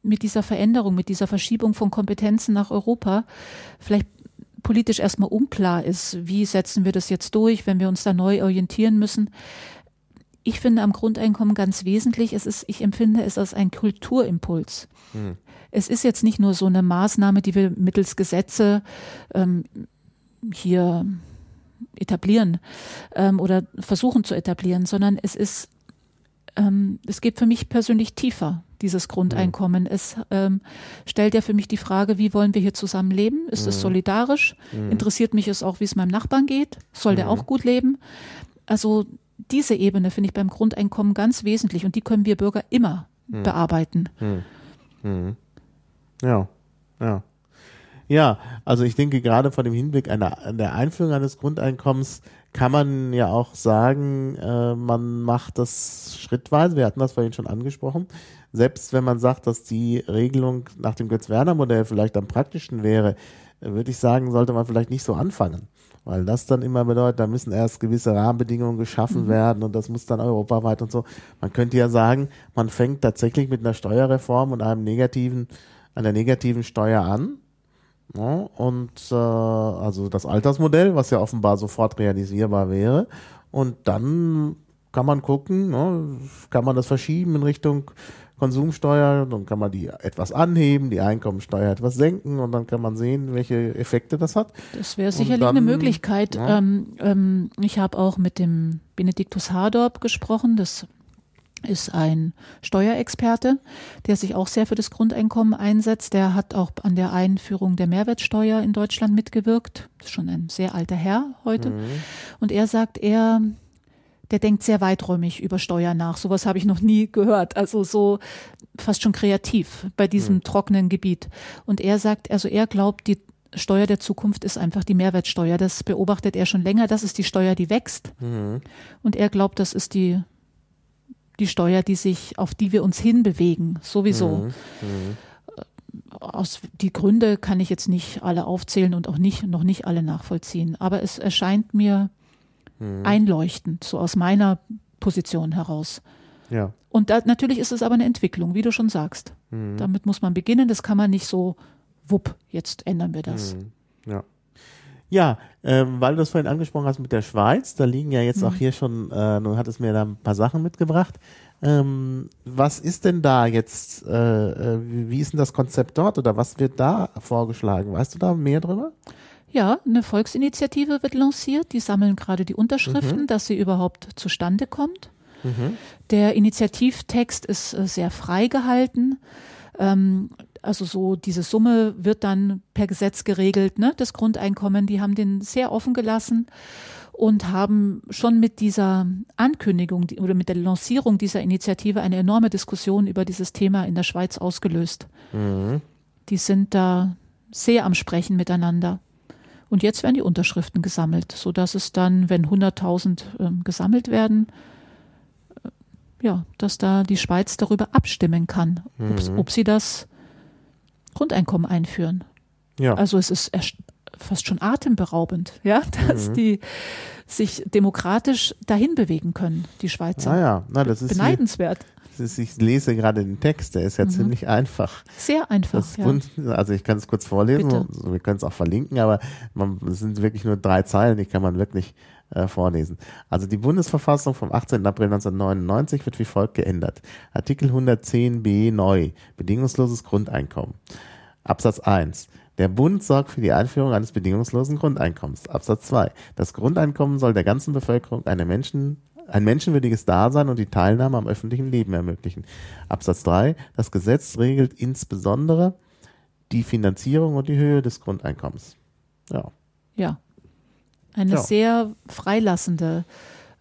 mit dieser Veränderung, mit dieser Verschiebung von Kompetenzen nach Europa vielleicht politisch erstmal unklar ist, wie setzen wir das jetzt durch, wenn wir uns da neu orientieren müssen. Ich finde am Grundeinkommen ganz wesentlich, es ist, ich empfinde es als ein Kulturimpuls. Es ist jetzt nicht nur so eine Maßnahme, die wir mittels Gesetze ähm, hier etablieren ähm, oder versuchen zu etablieren, sondern es ist, ähm, es geht für mich persönlich tiefer. dieses Grundeinkommen. Mhm. Es ähm, stellt ja für mich die Frage, wie wollen wir hier zusammen leben? Ist es mhm. solidarisch? Mhm. Interessiert mich es auch, wie es meinem Nachbarn geht? Soll der mhm. auch gut leben? Also diese Ebene finde ich beim Grundeinkommen ganz wesentlich und die können wir Bürger immer mhm. bearbeiten. Mhm. Ja, ja. Ja, also ich denke gerade vor dem Hinblick einer, der Einführung eines Grundeinkommens kann man ja auch sagen, äh, man macht das schrittweise. Wir hatten das vorhin schon angesprochen. Selbst wenn man sagt, dass die Regelung nach dem Götz-Werner-Modell vielleicht am praktischen wäre, würde ich sagen, sollte man vielleicht nicht so anfangen. Weil das dann immer bedeutet, da müssen erst gewisse Rahmenbedingungen geschaffen mhm. werden und das muss dann europaweit und so. Man könnte ja sagen, man fängt tatsächlich mit einer Steuerreform und einem negativen, einer negativen Steuer an ja, und äh, also das Altersmodell, was ja offenbar sofort realisierbar wäre. Und dann kann man gucken, ne, kann man das verschieben in Richtung Konsumsteuer, dann kann man die etwas anheben, die Einkommensteuer etwas senken und dann kann man sehen, welche Effekte das hat. Das wäre sicherlich dann, eine Möglichkeit. Ja. Ähm, ähm, ich habe auch mit dem Benediktus Hardorp gesprochen, das ist ein Steuerexperte, der sich auch sehr für das Grundeinkommen einsetzt. Der hat auch an der Einführung der Mehrwertsteuer in Deutschland mitgewirkt. Das ist schon ein sehr alter Herr heute. Mhm. Und er sagt, er, der denkt sehr weiträumig über Steuer nach. Sowas habe ich noch nie gehört. Also so fast schon kreativ bei diesem mhm. trockenen Gebiet. Und er sagt, also er glaubt, die Steuer der Zukunft ist einfach die Mehrwertsteuer. Das beobachtet er schon länger. Das ist die Steuer, die wächst. Mhm. Und er glaubt, das ist die die Steuer, die sich, auf die wir uns hinbewegen, sowieso. Mhm. Mhm. Aus die Gründe kann ich jetzt nicht alle aufzählen und auch nicht, noch nicht alle nachvollziehen. Aber es erscheint mir mhm. einleuchtend, so aus meiner Position heraus. Ja. Und da, natürlich ist es aber eine Entwicklung, wie du schon sagst. Mhm. Damit muss man beginnen. Das kann man nicht so, wupp, jetzt ändern wir das. Mhm. Ja. Ja, ähm, weil du das vorhin angesprochen hast mit der Schweiz, da liegen ja jetzt mhm. auch hier schon, äh, du hattest mir da ein paar Sachen mitgebracht. Ähm, was ist denn da jetzt, äh, äh, wie ist denn das Konzept dort oder was wird da vorgeschlagen? Weißt du da mehr drüber? Ja, eine Volksinitiative wird lanciert. Die sammeln gerade die Unterschriften, mhm. dass sie überhaupt zustande kommt. Mhm. Der Initiativtext ist äh, sehr frei gehalten. Ähm, also so diese Summe wird dann per Gesetz geregelt, ne, das Grundeinkommen. Die haben den sehr offen gelassen und haben schon mit dieser Ankündigung oder mit der Lancierung dieser Initiative eine enorme Diskussion über dieses Thema in der Schweiz ausgelöst. Mhm. Die sind da sehr am Sprechen miteinander. Und jetzt werden die Unterschriften gesammelt, sodass es dann, wenn 100.000 äh, gesammelt werden, äh, ja, dass da die Schweiz darüber abstimmen kann, mhm. ob sie das Grundeinkommen einführen. Ja. Also es ist fast schon atemberaubend, ja, dass mhm. die sich demokratisch dahin bewegen können, die Schweizer. Ah ja, na, das ist beneidenswert. Hier, ist, ich lese gerade den Text, der ist ja mhm. ziemlich einfach. Sehr einfach. Ja. Also ich kann es kurz vorlesen, Bitte. wir können es auch verlinken, aber man, es sind wirklich nur drei Zeilen, die kann man wirklich äh, vorlesen. Also die Bundesverfassung vom 18. April 1999 wird wie folgt geändert. Artikel 110b neu, bedingungsloses Grundeinkommen. Absatz 1. Der Bund sorgt für die Einführung eines bedingungslosen Grundeinkommens. Absatz 2. Das Grundeinkommen soll der ganzen Bevölkerung eine Menschen, ein menschenwürdiges Dasein und die Teilnahme am öffentlichen Leben ermöglichen. Absatz 3. Das Gesetz regelt insbesondere die Finanzierung und die Höhe des Grundeinkommens. Ja. Ja. Eine ja. sehr freilassende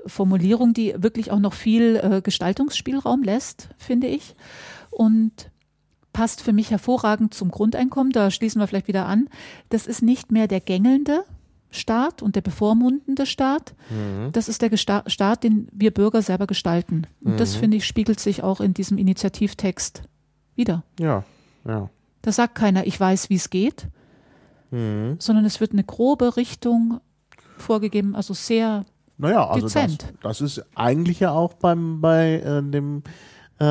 Formulierung, die wirklich auch noch viel äh, Gestaltungsspielraum lässt, finde ich. Und passt für mich hervorragend zum Grundeinkommen. Da schließen wir vielleicht wieder an. Das ist nicht mehr der gängelnde Staat und der bevormundende Staat. Mhm. Das ist der Gesta Staat, den wir Bürger selber gestalten. Und mhm. das, finde ich, spiegelt sich auch in diesem Initiativtext wieder. Ja, ja. Da sagt keiner, ich weiß, wie es geht, mhm. sondern es wird eine grobe Richtung vorgegeben, also sehr naja, also dezent. Das, das ist eigentlich ja auch beim, bei äh, dem äh,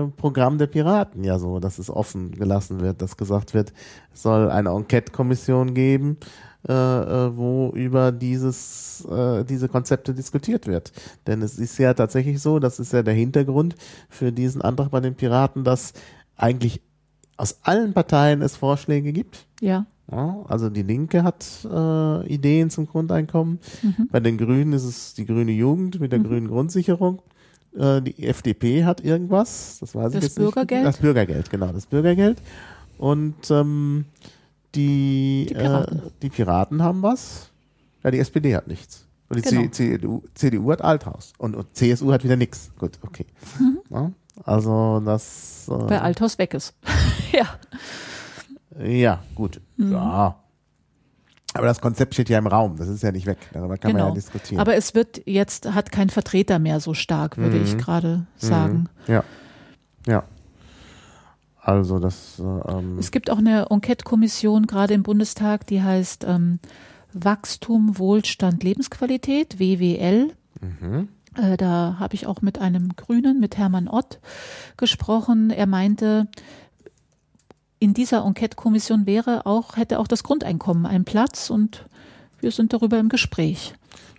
äh, Programm der Piraten ja so, dass es offen gelassen wird, dass gesagt wird, es soll eine Enquete-Kommission geben, äh, äh, wo über dieses, äh, diese Konzepte diskutiert wird. Denn es ist ja tatsächlich so, das ist ja der Hintergrund für diesen Antrag bei den Piraten, dass eigentlich aus allen Parteien es Vorschläge gibt. Ja. Ja, also die Linke hat äh, Ideen zum Grundeinkommen. Mhm. Bei den Grünen ist es die grüne Jugend mit der mhm. grünen Grundsicherung Äh, die FDP hat irgendwas, das weiß Das ich jetzt Bürgergeld? nicht. Das Bürgergeld, genau, das Bürgergeld. Und ähm, die, Die Piraten. Äh, die Piraten haben was. Ja, die SPD hat nichts. Und die Genau. CDU, CDU hat Althaus. Und, und CSU hat wieder nichts. Gut, okay. Mhm. Ja, also das. Äh, Weil Althaus weg ist. ja. Ja, gut. Mhm. Ja. Aber das Konzept steht ja im Raum. Das ist ja nicht weg. Darüber kann man Genau. ja diskutieren. Aber es wird jetzt, hat kein Vertreter mehr so stark, würde ich gerade sagen. Ja. Ja. Also das. Äh, ähm, Es gibt auch eine Enquete-Kommission gerade im Bundestag, die heißt ähm, Wachstum, Wohlstand, Lebensqualität, WWL. mhm. Äh, da habe ich auch mit einem Grünen, mit Hermann Ott, gesprochen. Er meinte, in dieser Enquete-Kommission wäre auch, hätte auch das Grundeinkommen einen Platz und wir sind darüber im Gespräch.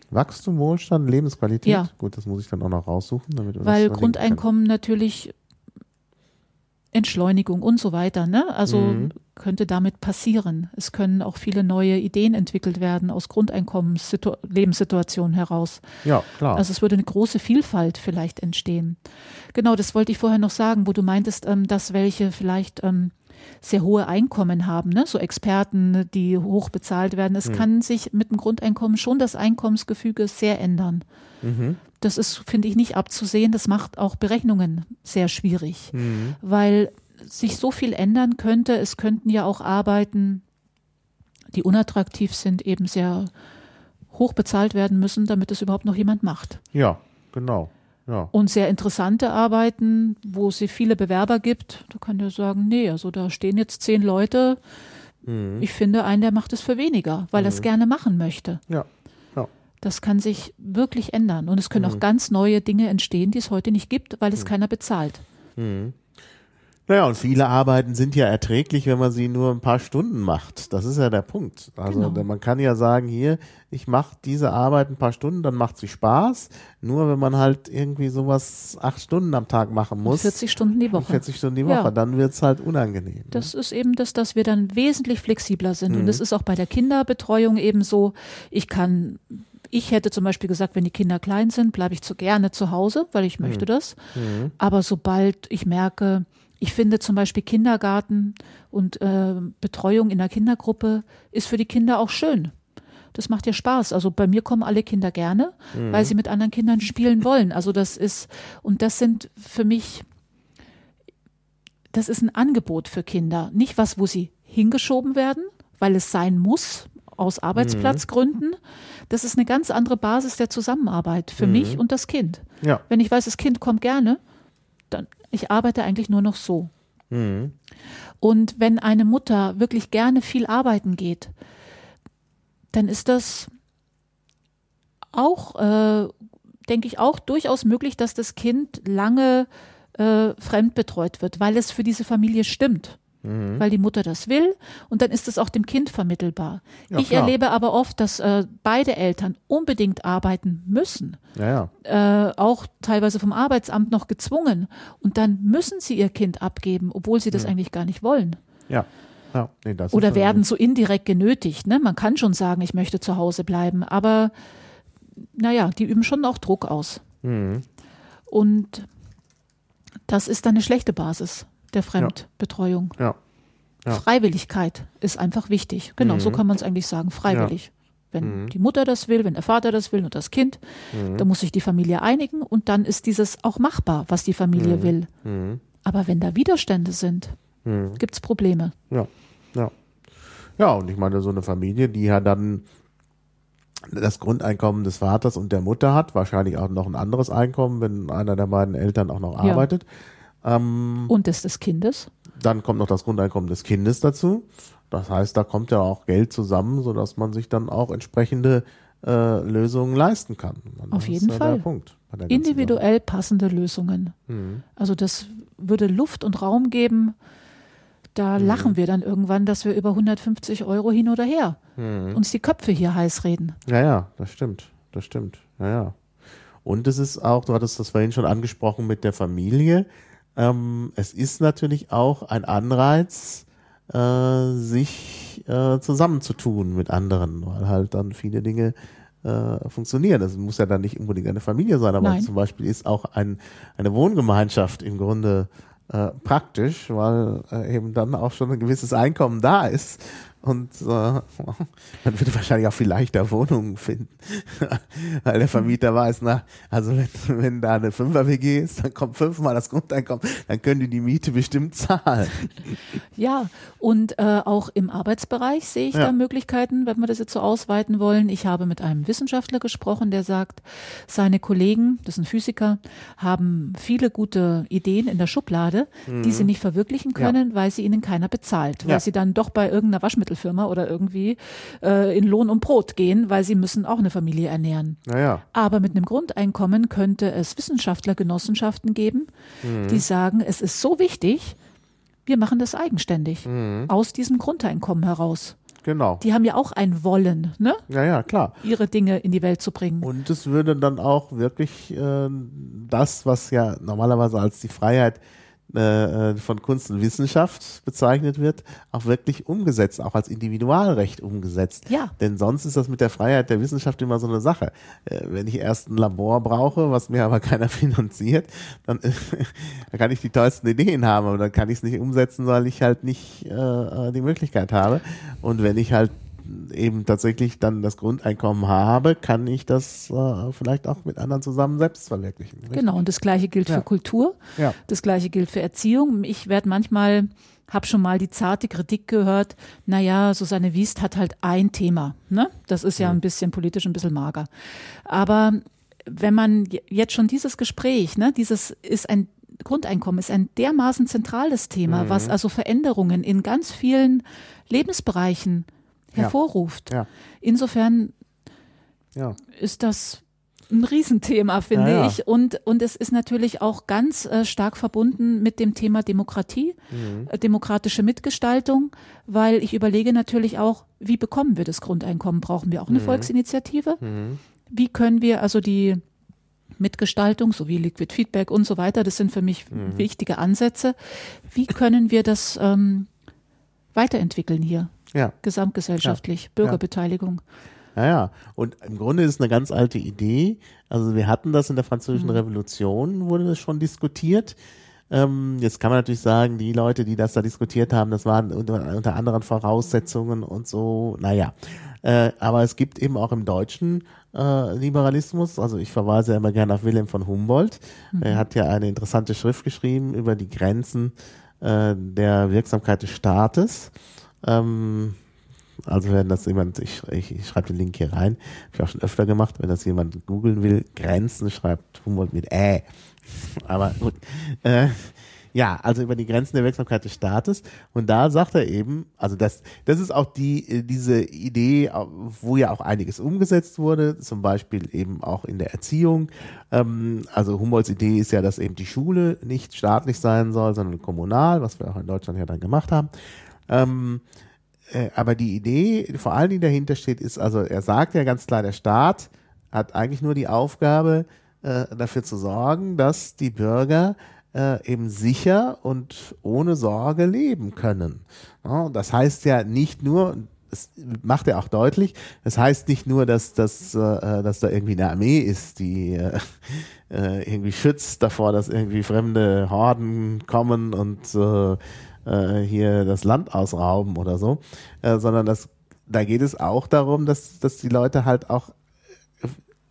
Wachstum, Wohlstand, Lebensqualität. Ja. Gut, das muss ich dann auch noch raussuchen, damit Weil Grundeinkommen natürlich Entschleunigung und so weiter, ne? Also Mhm. könnte damit passieren. Es können auch viele neue Ideen entwickelt werden aus Grundeinkommenssituationen heraus. Ja, klar. Also es würde eine große Vielfalt vielleicht entstehen. Genau, das wollte ich vorher noch sagen, wo du meintest, ähm, dass welche vielleicht ähm, sehr hohe Einkommen haben, ne? so Experten, die hoch bezahlt werden. Es kann sich mit dem Grundeinkommen schon das Einkommensgefüge sehr ändern. mhm. Das ist, finde ich, nicht abzusehen. Das macht auch Berechnungen sehr schwierig, Mhm. weil sich so viel ändern könnte. Es könnten ja auch Arbeiten, die unattraktiv sind, eben sehr hoch bezahlt werden müssen, damit es überhaupt noch jemand macht. Ja, genau. Ja. Und sehr interessante Arbeiten, wo es viele Bewerber gibt, da kann der sagen, nee, also da stehen jetzt zehn Leute. Mhm. Ich finde einen, der macht es für weniger, weil er es gerne machen möchte. Ja. Ja. Das kann sich wirklich ändern. Und es können Mhm. auch ganz neue Dinge entstehen, die es heute nicht gibt, weil es keiner bezahlt. Mhm. Naja, und viele Arbeiten sind ja erträglich, wenn man sie nur ein paar Stunden macht. Das ist ja der Punkt. Also Genau. man kann ja sagen, hier, ich mache diese Arbeit ein paar Stunden, dann macht sie Spaß. Nur wenn man halt irgendwie sowas acht Stunden am Tag machen muss, 40 Stunden die Woche. 40 Stunden die Woche, Ja. dann wird's halt unangenehm. Das ist eben das, dass wir dann wesentlich flexibler sind. Mhm. Und das ist auch bei der Kinderbetreuung eben so. Ich kann, ich hätte zum Beispiel gesagt, wenn die Kinder klein sind, bleibe ich zu gerne zu Hause, weil ich möchte das. Mhm. Aber sobald ich merke, ich finde zum Beispiel Kindergarten und äh, Betreuung in der Kindergruppe ist für die Kinder auch schön. Das macht ja Spaß. Also bei mir kommen alle Kinder gerne, weil sie mit anderen Kindern spielen wollen. Also das ist, und das sind für mich, das ist ein Angebot für Kinder. Nicht was, wo sie hingeschoben werden, weil es sein muss, aus Arbeitsplatzgründen. Das ist eine ganz andere Basis der Zusammenarbeit für mich und das Kind. Ja. Wenn ich weiß, das Kind kommt gerne, dann ich arbeite eigentlich nur noch so. Mhm. Und wenn eine Mutter wirklich gerne viel arbeiten geht, dann ist das auch, äh, denke ich, auch durchaus möglich, dass das Kind lange äh, fremdbetreut wird, weil es für diese Familie stimmt. Mhm. Weil die Mutter das will und dann ist es auch dem Kind vermittelbar. Ja, ich klar. erlebe aber oft, dass äh, beide Eltern unbedingt arbeiten müssen Ja, ja. äh, auch teilweise vom Arbeitsamt noch gezwungen. Und dann müssen sie ihr Kind abgeben, obwohl sie das eigentlich gar nicht wollen. Ja. Nee, Oder werden so indirekt genötigt. Ne? Man kann schon sagen, ich möchte zu Hause bleiben, aber naja, die üben schon auch Druck aus. Mhm. Und das ist dann eine schlechte Basis der Fremdbetreuung. Ja. Ja. Freiwilligkeit ist einfach wichtig. Genau, so Mhm. kann man es eigentlich sagen, freiwillig. Wenn die Mutter das will, wenn der Vater das will und das Kind, Mhm. dann muss sich die Familie einigen und dann ist dieses auch machbar, was die Familie will. Mhm. Aber wenn da Widerstände sind, Mhm. gibt es Probleme. Ja, ja. Ja, und ich meine, so eine Familie, die ja dann das Grundeinkommen des Vaters und der Mutter hat, wahrscheinlich auch noch ein anderes Einkommen, wenn einer der beiden Eltern auch noch Ja. Ähm, Und das des Kindes. dann kommt noch das Grundeinkommen des Kindes dazu. Das heißt, da kommt ja auch Geld zusammen, sodass man sich dann auch entsprechende äh, Lösungen leisten kann. Und Auf jeden Fall. Individuell passende Lösungen. Sache. Mhm. Also das würde Luft und Raum geben. Da Mhm. lachen wir dann irgendwann, dass wir über 150 Euro hin oder her Mhm. uns die Köpfe hier heiß reden. Ja, ja, das stimmt. Das stimmt. Ja, ja. Und es ist auch, du hattest das vorhin schon angesprochen mit der Familie. Ähm, es ist natürlich auch ein Anreiz, äh, sich äh, zusammenzutun mit anderen, weil halt dann viele Dinge äh, funktionieren. Das muss ja dann nicht unbedingt eine Familie sein, aber Nein. zum Beispiel ist auch ein, eine Wohngemeinschaft im Grunde äh, praktisch, weil äh, eben dann auch schon ein gewisses Einkommen da ist und äh, man würde wahrscheinlich auch viel leichter Wohnungen finden, weil der Vermieter weiß, na, also wenn, wenn da eine Fünfer-WG ist, dann kommt fünfmal das Grundeinkommen, dann können die die Miete bestimmt zahlen. Ja, und äh, auch im Arbeitsbereich sehe ich Ja. da Möglichkeiten, wenn wir das jetzt so ausweiten wollen. Ich habe mit einem Wissenschaftler gesprochen, der sagt, seine Kollegen, das sind Physiker, haben viele gute Ideen in der Schublade, die sie nicht verwirklichen können, weil sie ihnen keiner bezahlt, weil Mhm. Ja. sie dann doch bei irgendeiner Waschmittelfirma oder irgendwie äh, in Lohn und Brot gehen, weil sie müssen auch eine Familie ernähren. Naja, Aber mit einem Grundeinkommen könnte es Wissenschaftlergenossenschaften geben, Mhm. die sagen, es ist so wichtig, wir machen das eigenständig, Mhm. aus diesem Grundeinkommen heraus. genau. Die haben ja auch ein Wollen, ne? Ja, ja, klar. ihre Dinge in die Welt zu bringen. Und es würde dann auch wirklich äh, das, was ja normalerweise als die Freiheit äh, äh, von Kunst und Wissenschaft bezeichnet wird, auch wirklich umgesetzt, auch als Individualrecht umgesetzt. Ja. Denn sonst ist das mit der Freiheit der Wissenschaft immer so eine Sache. Äh, wenn ich erst ein Labor brauche, was mir aber keiner finanziert, dann, dann kann ich die tollsten Ideen haben, aber dann kann ich es nicht umsetzen, weil ich halt nicht die Möglichkeit habe. Und wenn ich halt eben tatsächlich dann das Grundeinkommen habe, kann ich das äh, vielleicht auch mit anderen zusammen selbst verwirklichen. richtig? Genau, und das gleiche gilt Ja. für Kultur, Ja. das gleiche gilt für Erziehung. Ich werde manchmal, habe schon mal die zarte Kritik gehört, naja, Susanne Wiest hat halt ein Thema. Ne? Das ist ja ein bisschen politisch ein bisschen mager. Aber wenn man jetzt schon dieses Gespräch, ne, dieses ist ein Grundeinkommen ist ein dermaßen zentrales Thema, Mhm. was also Veränderungen in ganz vielen Lebensbereichen Ja. Hervorruft. Ja. Insofern ist das ein Riesenthema, finde Ja, ja. ich. Und, und es ist natürlich auch ganz äh, stark verbunden mit dem Thema Demokratie, Mhm. äh, demokratische Mitgestaltung, weil ich überlege natürlich auch, wie bekommen wir das Grundeinkommen? Brauchen wir auch Mhm. eine Volksinitiative? Wie können wir also die Mitgestaltung sowie Liquid Feedback und so weiter, das sind für mich Mhm. wichtige Ansätze. Wie können wir das ähm, weiterentwickeln hier, Ja. gesamtgesellschaftlich, Bürgerbeteiligung? Ja, ja. Und im Grunde ist es eine ganz alte Idee. Also wir hatten das in der Französischen Revolution, wurde das schon diskutiert. Ähm, jetzt kann man natürlich sagen, die Leute, die das da diskutiert haben, das waren unter, unter anderen Voraussetzungen und so, naja. Äh, aber es gibt eben auch im deutschen äh, Liberalismus, also ich verweise immer gerne auf Wilhelm von Humboldt, er hat ja eine interessante Schrift geschrieben über die Grenzen äh, der Wirksamkeit des Staates. Ähm, also wenn das jemand, ich, ich, ich schreibe den Link hier rein, habe ich auch schon öfter gemacht, wenn das jemand googeln will, Grenzen schreibt Humboldt mit Ä. Aber gut. Äh, ja, also über die Grenzen der Wirksamkeit des Staates. Und da sagt er eben, also das, das ist auch die, äh, diese Idee, wo ja auch einiges umgesetzt wurde, zum Beispiel eben auch in der Erziehung. Ähm, also Humboldts Idee ist ja, dass eben die Schule nicht staatlich sein soll, sondern kommunal, was wir auch in Deutschland ja dann gemacht haben. Ähm, äh, aber die Idee, vor allen Dingen dahinter steht, ist, also er sagt ja ganz klar, der Staat hat eigentlich nur die Aufgabe, äh, dafür zu sorgen, dass die Bürger äh, eben sicher und ohne Sorge leben können. Ja, das heißt ja nicht nur, das macht er auch deutlich, das heißt nicht nur, dass, dass, äh, dass da irgendwie eine Armee ist, die äh, äh, irgendwie schützt davor, dass irgendwie fremde Horden kommen und äh, äh, hier das Land ausrauben oder so, äh, sondern das, da geht es auch darum, dass, dass die Leute halt auch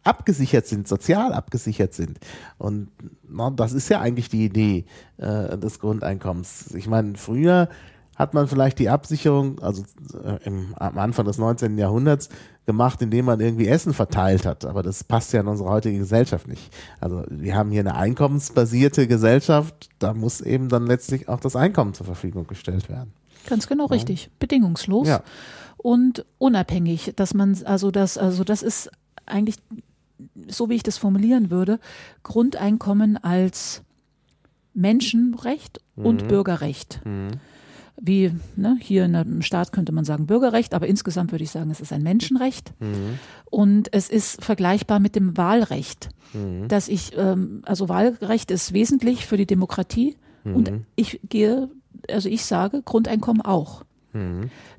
abgesichert sind, sozial abgesichert sind. Und na, das ist ja eigentlich die Idee äh, des Grundeinkommens. Ich meine, früher hat man vielleicht die Absicherung, also äh, im, am Anfang des 19. Jahrhunderts, gemacht, indem man irgendwie Essen verteilt hat. Aber das passt ja in unsere heutige Gesellschaft nicht. Also wir haben hier eine einkommensbasierte Gesellschaft, da muss eben dann letztlich auch das Einkommen zur Verfügung gestellt werden. Ganz genau richtig. Bedingungslos Ja. und unabhängig, dass man, also das, also das ist eigentlich, so wie ich das formulieren würde, Grundeinkommen als Menschenrecht und Bürgerrecht. Wie ne, hier in einem Staat könnte man sagen Bürgerrecht, aber insgesamt würde ich sagen, es ist ein Menschenrecht. Und es ist vergleichbar mit dem Wahlrecht, dass ich, ähm, also Wahlrecht ist wesentlich für die Demokratie. Und ich gehe, also ich sage Grundeinkommen auch.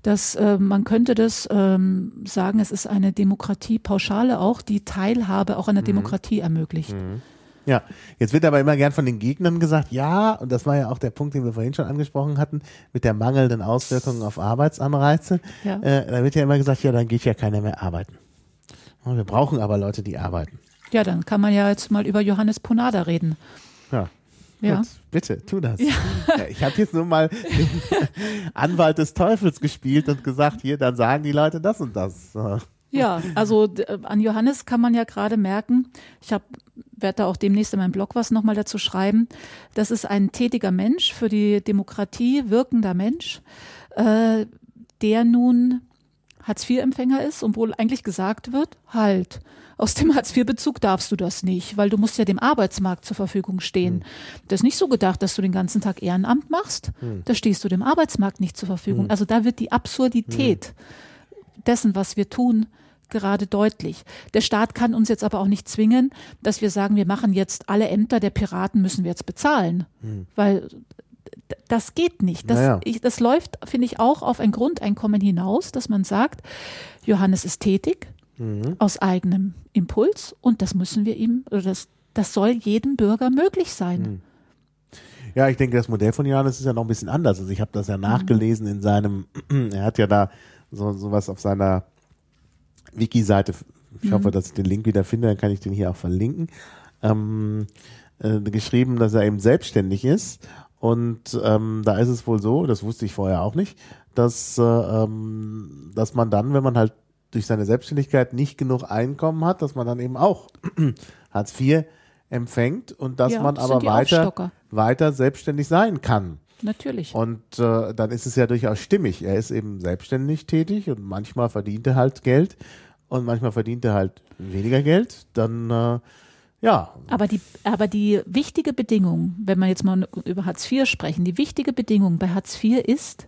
dass äh, man könnte das ähm, sagen, es ist eine Demokratiepauschale auch, die Teilhabe auch an der Demokratie ermöglicht. Ja, jetzt wird aber immer gern von den Gegnern gesagt, ja, und das war ja auch der Punkt, den wir vorhin schon angesprochen hatten, mit der mangelnden Auswirkungen auf Arbeitsanreize. Ja. Äh, da wird ja immer gesagt, ja, dann geht ja keiner mehr arbeiten. Wir brauchen aber Leute, die arbeiten. Ja, dann kann man ja jetzt mal über Johannes Ponada reden. Ja. Ja. Gut, bitte, tu das. Ja. ich habe jetzt nur mal den Anwalt des Teufels gespielt und gesagt, hier, dann sagen die Leute das und das. Ja, also äh, an Johannes kann man ja gerade merken, ich habe werde da auch demnächst in meinem Blog was nochmal dazu schreiben. Das ist ein tätiger Mensch, für die Demokratie wirkender Mensch, äh, der nun Hartz-IV-Empfänger ist, obwohl eigentlich gesagt wird, halt, aus dem Hartz-IV-Bezug darfst du das nicht, weil du musst ja dem Arbeitsmarkt zur Verfügung stehen. Das ist nicht so gedacht, dass du den ganzen Tag Ehrenamt machst, da stehst du dem Arbeitsmarkt nicht zur Verfügung. Also da wird die Absurdität dessen, was wir tun, gerade deutlich. Der Staat kann uns jetzt aber auch nicht zwingen, dass wir sagen, wir machen jetzt alle Ämter der Piraten müssen wir jetzt bezahlen, weil d- das geht nicht. Das, Naja. ich, das läuft, finde ich, auch auf ein Grundeinkommen hinaus, dass man sagt, Johannes ist tätig aus eigenem Impuls und das müssen wir ihm, oder das, das soll jedem Bürger möglich sein. Ja, ich denke, das Modell von Johannes ist ja noch ein bisschen anders. Also ich habe das ja nachgelesen in seinem, er hat ja da so sowas auf seiner Wiki-Seite. Ich hoffe, dass ich den Link wieder finde, dann kann ich den hier auch verlinken. Ähm, äh, geschrieben, dass er eben selbstständig ist. Und ähm, da ist es wohl so, das wusste ich vorher auch nicht, dass, äh, ähm, dass man dann, wenn man halt durch seine Selbstständigkeit nicht genug Einkommen hat, dass man dann eben auch Hartz IV empfängt und dass Ja, man aber weiter, weiter selbstständig sein kann. Natürlich. Und äh, dann ist es ja durchaus stimmig. Er ist eben selbstständig tätig und manchmal verdient er halt Geld und manchmal verdient er halt weniger Geld. Dann, äh, ja, Aber die, aber die wichtige Bedingung, wenn wir jetzt mal über Hartz IV sprechen, die wichtige Bedingung bei Hartz IV ist,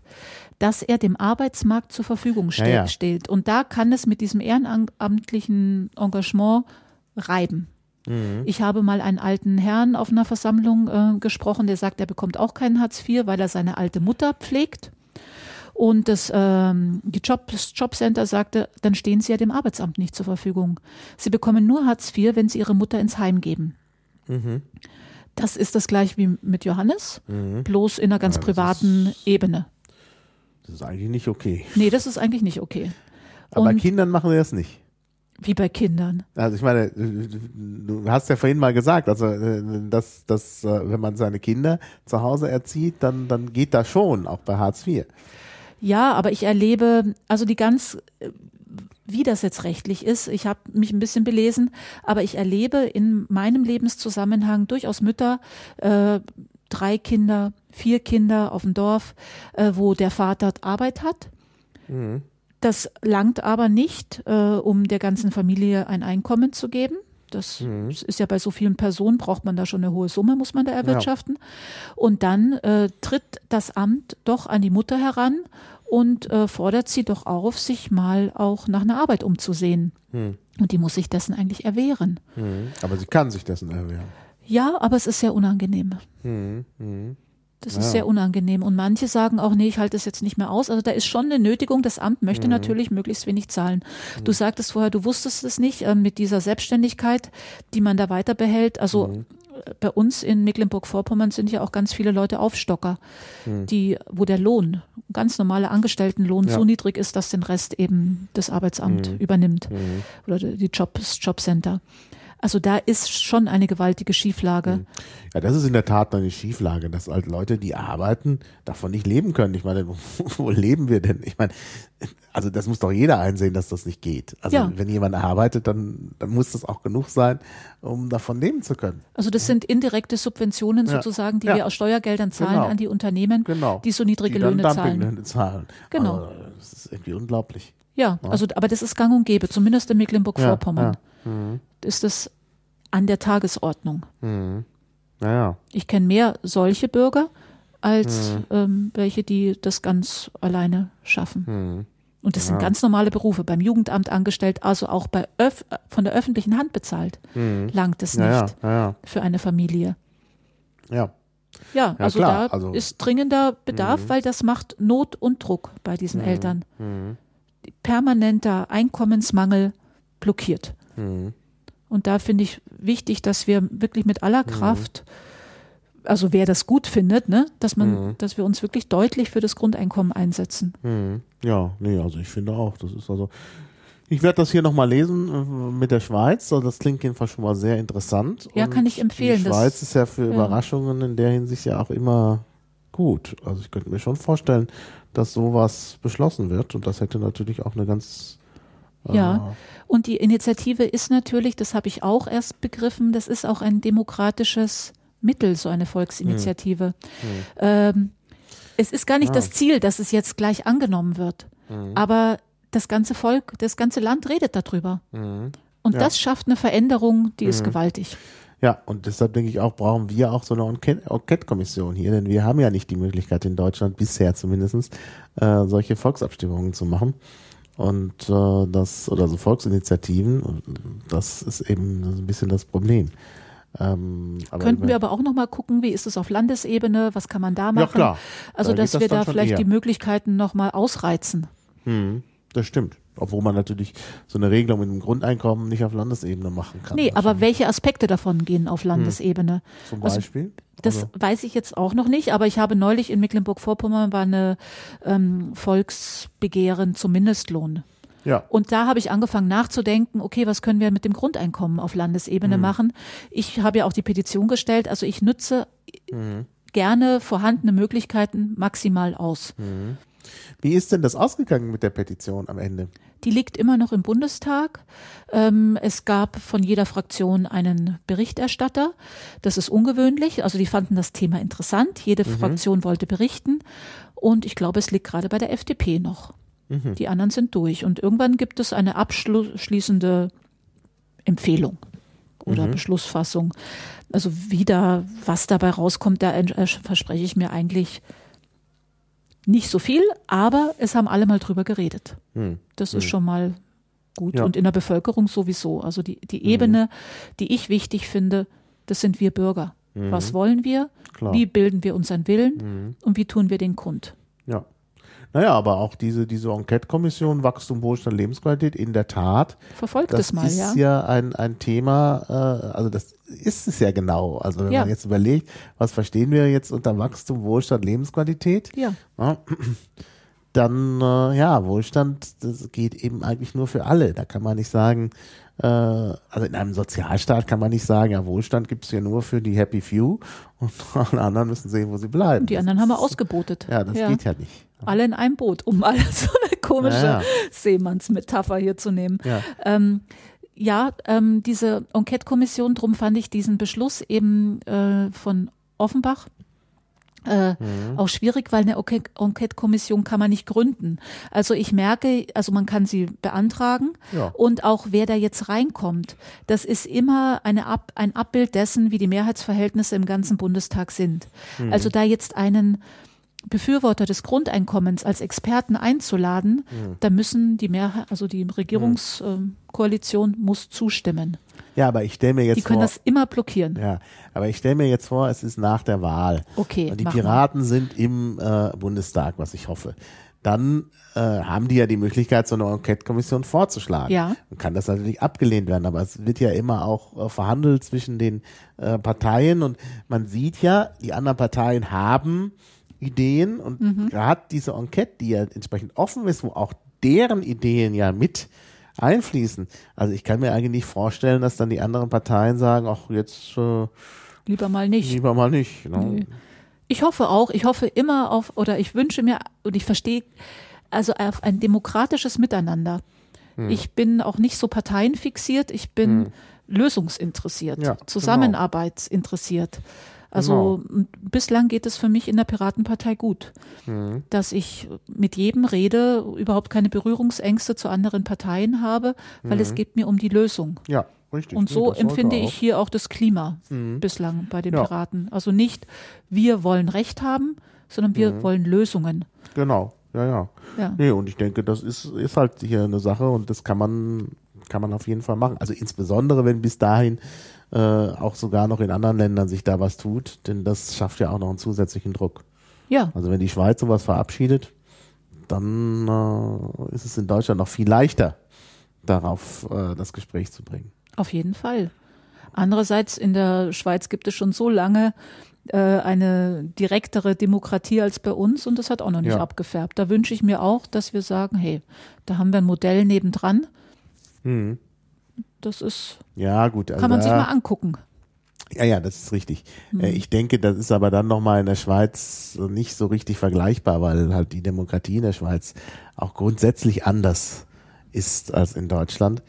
dass er dem Arbeitsmarkt zur Verfügung ste Ja, ja. steht. Und da kann es mit diesem ehrenamtlichen Engagement reiben. Mhm. Ich habe mal einen alten Herrn auf einer Versammlung äh, gesprochen, der sagt, er bekommt auch keinen Hartz IV, weil er seine alte Mutter pflegt. Und das, ähm, die Job, das Jobcenter sagte, dann stehen Sie ja dem Arbeitsamt nicht zur Verfügung. Sie bekommen nur Hartz IV, wenn Sie Ihre Mutter ins Heim geben. Mhm. Das ist das gleiche wie mit Johannes, bloß in einer ganz Ja, privaten Ebene. das ist eigentlich nicht okay. Nee, das ist eigentlich nicht okay. Aber bei Kindern machen wir das nicht. Wie bei Kindern. Also ich meine, du hast ja vorhin mal gesagt, also äh, dass, dass äh, wenn man seine Kinder zu Hause erzieht, dann, dann geht das schon, auch bei Hartz IV. Ja, aber ich erlebe, also die ganz, äh, wie das jetzt rechtlich ist, ich habe mich ein bisschen belesen, aber ich erlebe in meinem Lebenszusammenhang durchaus Mütter, äh, drei Kinder, vier Kinder auf dem Dorf, äh, wo der Vater Arbeit hat. Das langt aber nicht, äh, um der ganzen Familie ein Einkommen zu geben. Das ist ja bei so vielen Personen, braucht man da schon eine hohe Summe, muss man da erwirtschaften. Und dann äh, tritt das Amt doch an die Mutter heran und äh, fordert sie doch auf, sich mal auch nach einer Arbeit umzusehen. Und die muss sich dessen eigentlich erwehren. Aber sie kann sich dessen erwehren. Ja, aber es ist sehr unangenehm. Das ist Ja. sehr unangenehm. Und manche sagen auch, nee, ich halte es jetzt nicht mehr aus. Also da ist schon eine Nötigung. Das Amt möchte natürlich möglichst wenig zahlen. Du sagtest vorher, du wusstest es nicht, äh, mit dieser Selbstständigkeit, die man da weiter behält. Also äh, bei uns in Mecklenburg-Vorpommern sind ja auch ganz viele Leute Aufstocker, die, wo der Lohn, ganz normaler Angestelltenlohn, Ja. so niedrig ist, dass den Rest eben das Arbeitsamt übernimmt oder die Job, das Jobcenter. Also da ist schon eine gewaltige Schieflage. Ja, das ist in der Tat eine Schieflage, dass halt Leute, die arbeiten, davon nicht leben können. Ich meine, wo leben wir denn? Ich meine, also das muss doch jeder einsehen, dass das nicht geht. Also Ja. wenn jemand arbeitet, dann, dann muss das auch genug sein, um davon leben zu können. Also das sind indirekte Subventionen Ja. sozusagen, die Ja. wir aus Steuergeldern zahlen Genau. an die Unternehmen, Genau. die so niedrige die Löhne zahlen. Zahlen. Genau. Also, das ist irgendwie unglaublich. Ja, also aber das ist gang und gäbe, zumindest in Mecklenburg-Vorpommern. Ist das an der Tagesordnung. Naja. Ich kenne mehr solche Bürger als ähm, welche, die das ganz alleine schaffen. Und das sind ganz normale Berufe, beim Jugendamt angestellt, also auch bei Öf von der öffentlichen Hand bezahlt, langt es nicht Naja, naja. für eine Familie. Ja. Ja, Ja, also klar, da also- ist dringender Bedarf, weil das macht Not und Druck bei diesen Eltern. Mhm. Permanenter Einkommensmangel blockiert. Mhm. Und da finde ich wichtig, dass wir wirklich mit aller Kraft, also wer das gut findet, ne, dass man, dass wir uns wirklich deutlich für das Grundeinkommen einsetzen. Mhm. Ja, nee, also ich finde auch, das ist also. Ich werde das hier nochmal lesen äh, mit der Schweiz. Also das klingt jedenfalls schon mal sehr interessant. Ja, Und kann ich empfehlen, Die das- Schweiz ist ja für ja. Überraschungen in der Hinsicht ja auch immer gut. Also ich könnte mir schon vorstellen, dass sowas beschlossen wird. Und das hätte natürlich auch eine ganz. Ja. Und die Initiative ist natürlich, das habe ich auch erst begriffen, das ist auch ein demokratisches Mittel, so eine Volksinitiative. Ähm, es ist gar nicht Ah. das Ziel, dass es jetzt gleich angenommen wird. Aber das ganze Volk, das ganze Land redet darüber. Mhm. Und Ja. das schafft eine Veränderung, die ist gewaltig. Ja, und deshalb denke ich auch, brauchen wir auch so eine Enquete- Enquete-Kommission hier, denn wir haben ja nicht die Möglichkeit in Deutschland, bisher zumindest, äh, solche Volksabstimmungen zu machen. Und äh, das, oder so Volksinitiativen, das ist eben ein bisschen das Problem. Ähm, aber Könnten wir aber auch noch mal gucken, wie ist es auf Landesebene, was kann man da machen? Ja, klar. Also, Da dass das wir dann da vielleicht eher. die Möglichkeiten noch mal ausreizen. Hm, das stimmt. Obwohl man natürlich so eine Regelung mit dem Grundeinkommen nicht auf Landesebene machen kann. Nee, aber welche Aspekte davon gehen auf Landesebene? Zum also Beispiel? Das Also- weiß ich jetzt auch noch nicht, aber ich habe neulich in Mecklenburg-Vorpommern war eine ähm, Volksbegehren zum Mindestlohn. ja. Und da habe ich angefangen nachzudenken, okay, was können wir mit dem Grundeinkommen auf Landesebene Mhm. machen? Ich habe ja auch die Petition gestellt, also ich nutze Mhm. gerne vorhandene Möglichkeiten maximal aus. Mhm. Wie ist denn das ausgegangen mit der Petition am Ende? Die liegt immer noch im Bundestag. Ähm, es gab von jeder Fraktion einen Berichterstatter. Das ist ungewöhnlich. Also die fanden das Thema interessant. Jede Fraktion wollte berichten. Und ich glaube, es liegt gerade bei der FDP noch. Die anderen sind durch. Und irgendwann gibt es eine abschließende Empfehlung oder Beschlussfassung. Also wieder, was dabei rauskommt, da verspreche ich mir eigentlich nicht so viel, aber es haben alle mal drüber geredet. Hm. Das ist schon mal gut. Ja. Und in der Bevölkerung sowieso. Also die, die Ebene, die ich wichtig finde, das sind wir Bürger. Was wollen wir? Klar. Wie bilden wir unseren Willen? Und wie tun wir den kund? Ja. Naja, aber auch diese, diese Enquete-Kommission Wachstum, Wohlstand, Lebensqualität, in der Tat, Verfolgt das es mal, ist ja. ja, ein, ein Thema, äh, also das ist es ja genau. Also wenn Ja. man jetzt überlegt, was verstehen wir jetzt unter Wachstum, Wohlstand, Lebensqualität? Ja. Ja, dann, äh, ja, Wohlstand, das geht eben eigentlich nur für alle. Da kann man nicht sagen, äh, also in einem Sozialstaat kann man nicht sagen, ja, Wohlstand gibt es ja nur für die Happy Few und alle anderen müssen sehen, wo sie bleiben. Und die Das anderen haben wir ausgebotet. Ja, das geht ja nicht. Alle in einem Boot, um mal so eine komische Ja, ja. Seemannsmetapher hier zu nehmen. Ja. Ähm, ja, ähm, diese Enquete-Kommission, drum fand ich diesen Beschluss eben äh, von Offenbach äh, Mhm. auch schwierig, weil eine Enquete- Enquete-Kommission kann man nicht gründen. Also ich merke, also man kann sie beantragen Ja. und auch wer da jetzt reinkommt, das ist immer eine Ab ein Abbild dessen, wie die Mehrheitsverhältnisse im ganzen Bundestag sind. Mhm. Also da jetzt einen Befürworter des Grundeinkommens als Experten einzuladen, Mhm. da müssen die Mehrheit, also die Regierungskoalition muss zustimmen. Ja, aber ich stelle mir jetzt Die können vor, das immer blockieren. ja, aber ich stelle mir jetzt vor, es ist nach der Wahl. Okay, Und die. Piraten sind im äh, Bundestag, was ich hoffe. Dann äh, haben die ja die Möglichkeit, so eine Enquete-Kommission vorzuschlagen. Ja. Dann kann das natürlich abgelehnt werden, aber es wird ja immer auch äh, verhandelt zwischen den äh, Parteien und man sieht ja, die anderen Parteien haben Ideen und Mhm. gerade diese Enquete, die ja entsprechend offen ist, wo auch deren Ideen ja mit einfließen. Also ich kann mir eigentlich nicht vorstellen, dass dann die anderen Parteien sagen, ach jetzt äh, Lieber mal nicht. lieber mal nicht. Ne? Nee. Ich hoffe auch, ich hoffe immer auf, oder ich wünsche mir, und ich verstehe, also auf ein demokratisches Miteinander. Hm. Ich bin auch nicht so parteienfixiert, ich bin lösungsinteressiert, Ja, genau. Also und bislang geht es für mich in der Piratenpartei gut, Hm. dass ich mit jedem rede, überhaupt keine Berührungsängste zu anderen Parteien habe, weil es geht mir um die Lösung. Ja, richtig. Und so empfinde. Mhm. ich hier auch das Klima bislang bei den Ja. Piraten. Also nicht, wir wollen Recht haben, sondern wir Mhm. wollen Lösungen. Genau, ja, ja. Ja. Nee, und ich denke, das ist, ist halt hier eine Sache und das kann man, kann man auf jeden Fall machen. Also insbesondere, wenn bis dahin äh, auch sogar noch in anderen Ländern sich da was tut, denn das schafft ja auch noch einen zusätzlichen Druck. Ja. Also wenn die Schweiz sowas verabschiedet, dann äh, ist es in Deutschland noch viel leichter, darauf äh, das Gespräch zu bringen. Auf jeden Fall. Andererseits in der Schweiz gibt es schon so lange äh, eine direktere Demokratie als bei uns und das hat auch noch nicht Ja. abgefärbt. Da wünsche ich mir auch, dass wir sagen, hey, da haben wir ein Modell nebendran. Mhm. Das ist, Ja, gut. Also kann man sich mal angucken. Ja, ja, das ist richtig. Äh, Ich denke, das ist aber dann nochmal in der Schweiz nicht so richtig vergleichbar, weil halt die Demokratie in der Schweiz auch grundsätzlich anders ist als in Deutschland.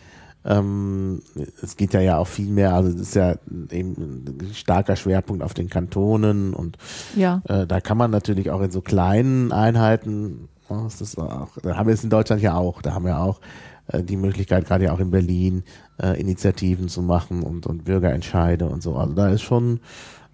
Ähm, es geht ja ja auch viel mehr, also es ist ja eben ein starker Schwerpunkt auf den Kantonen und Ja, äh, da kann man natürlich auch in so kleinen Einheiten, oh, ist das auch, da haben wir es in Deutschland ja auch, da haben wir auch äh, die Möglichkeit, gerade ja auch in Berlin, äh, Initiativen zu machen und, und Bürgerentscheide und so. Also da ist schon,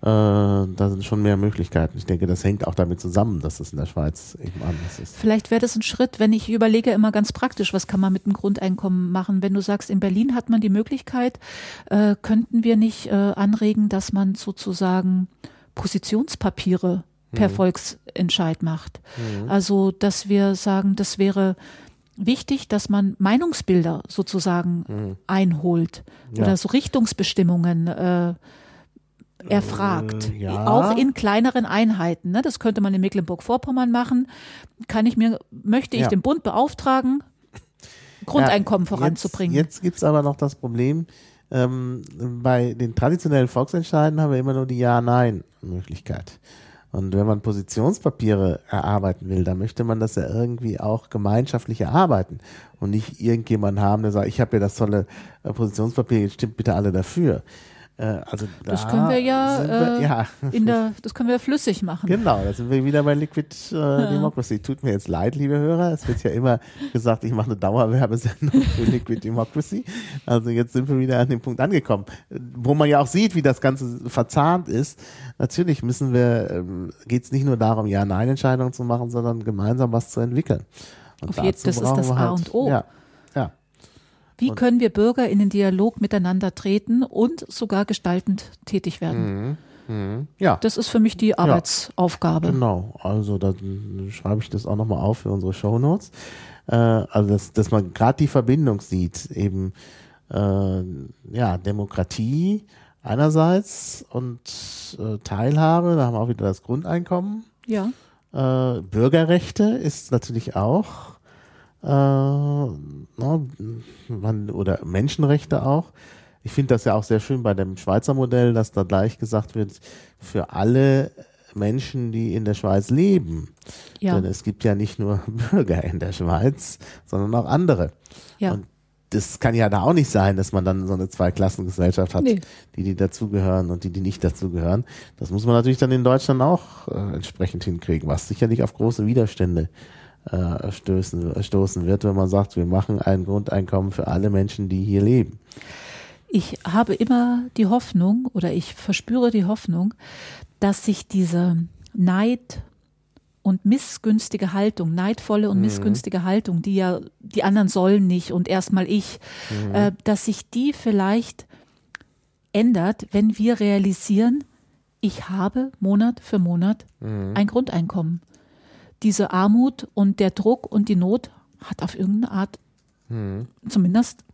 äh, da sind schon mehr Möglichkeiten. Ich denke, das hängt auch damit zusammen, dass es in der Schweiz eben anders ist. vielleicht wäre das ein Schritt, wenn ich überlege immer ganz praktisch, was kann man mit dem Grundeinkommen machen. Wenn du sagst, in Berlin hat man die Möglichkeit, äh, könnten wir nicht äh, anregen, dass man sozusagen Positionspapiere per Volksentscheid macht. Also, dass wir sagen, das wäre wichtig, dass man Meinungsbilder sozusagen einholt Ja. oder so Richtungsbestimmungen äh, erfragt. Äh, ja. Auch in kleineren Einheiten. Ne? Das könnte man in Mecklenburg-Vorpommern machen. Kann ich mir, möchte ich Ja. den Bund beauftragen, Grundeinkommen voranzubringen. Jetzt, jetzt gibt's aber noch das Problem, ähm, bei den traditionellen Volksentscheiden haben wir immer nur die Ja-Nein-Möglichkeit. Und wenn man Positionspapiere erarbeiten will, dann möchte man das ja irgendwie auch gemeinschaftlich erarbeiten und nicht irgendjemand haben, der sagt, ich habe ja das tolle äh, Positionspapier, jetzt stimmt bitte alle dafür. Äh, also Das da können wir ja, wir, äh, ja, in der, das können wir flüssig machen. Genau, da sind wir wieder bei Liquid äh, Democracy. Tut mir jetzt leid, liebe Hörer. Es wird ja immer gesagt, ich mache eine Dauerwerbesendung für Liquid Democracy. Also jetzt sind wir wieder an dem Punkt angekommen, wo man ja auch sieht, wie das Ganze verzahnt ist. Natürlich müssen wir, ähm, geht es nicht nur darum, Ja-Nein-Entscheidungen zu machen, sondern gemeinsam was zu entwickeln. Und Auf jeden- dazu das ist das wir A und O. Ja, ja. Wie können wir Bürger in den Dialog miteinander treten und sogar gestaltend tätig werden? Mhm. Ja. Das ist für mich die Arbeitsaufgabe. Genau, also dann schreibe ich das auch nochmal auf für unsere Shownotes. Äh, also dass, dass man gerade die Verbindung sieht, eben äh, ja, Demokratie einerseits und äh, Teilhabe, da haben wir auch wieder das Grundeinkommen. Ja. Äh, Bürgerrechte ist natürlich auch äh, man, oder Menschenrechte auch. Ich finde das ja auch sehr schön bei dem Schweizer Modell, dass da gleich gesagt wird, für alle Menschen, die in der Schweiz leben. Ja. Denn es gibt ja nicht nur Bürger in der Schweiz, sondern auch andere. Ja. Und das kann ja da auch nicht sein, dass man dann so eine Zweiklassengesellschaft hat, Nee. die, die dazugehören und die, die nicht dazugehören. Das muss man natürlich dann in Deutschland auch äh, entsprechend hinkriegen, was sicherlich auf große Widerstände äh, stößen, stoßen wird, wenn man sagt, wir machen ein Grundeinkommen für alle Menschen, die hier leben. Ich habe immer die Hoffnung oder ich verspüre die Hoffnung, dass sich diese Neid und missgünstige Haltung, neidvolle und missgünstige Haltung, die ja die anderen sollen nicht und erstmal ich, äh, dass sich die vielleicht ändert, wenn wir realisieren, ich habe Monat für Monat ein Grundeinkommen. Diese Armut und der Druck und die Not hat auf irgendeine Art zumindest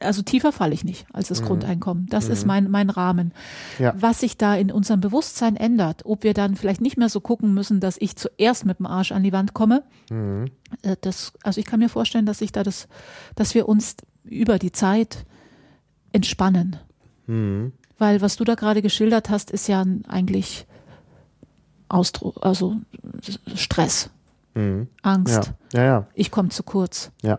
also tiefer falle ich nicht als das Grundeinkommen. Das ist mein, mein Rahmen. Ja. Was sich da in unserem Bewusstsein ändert, ob wir dann vielleicht nicht mehr so gucken müssen, dass ich zuerst mit dem Arsch an die Wand komme. Äh, Das, also ich kann mir vorstellen, dass sich da das, dass wir uns über die Zeit entspannen. Weil was du da gerade geschildert hast, ist ja eigentlich Ausdruck, also Stress, Angst. Ja, ja, ja. Ich komme zu kurz. Ja.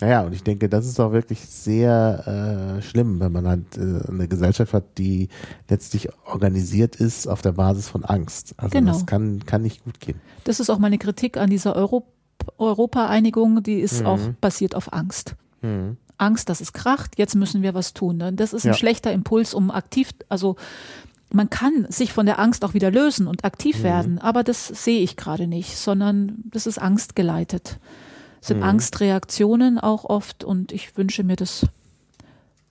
Naja, und ich denke, das ist auch wirklich sehr äh, schlimm, wenn man halt äh, eine Gesellschaft hat, die letztlich organisiert ist auf der Basis von Angst. Also Genau. das kann, kann nicht gut gehen. Das ist auch meine Kritik an dieser Euro Europa-Einigung, die ist auch basiert auf Angst. Angst, dass es kracht, jetzt müssen wir was tun. Ne? Das ist ein Ja. schlechter Impuls, um aktiv, also man kann sich von der Angst auch wieder lösen und aktiv werden, aber das sehe ich gerade nicht, sondern das ist angstgeleitet. sind mhm. Angstreaktionen auch oft und ich wünsche mir das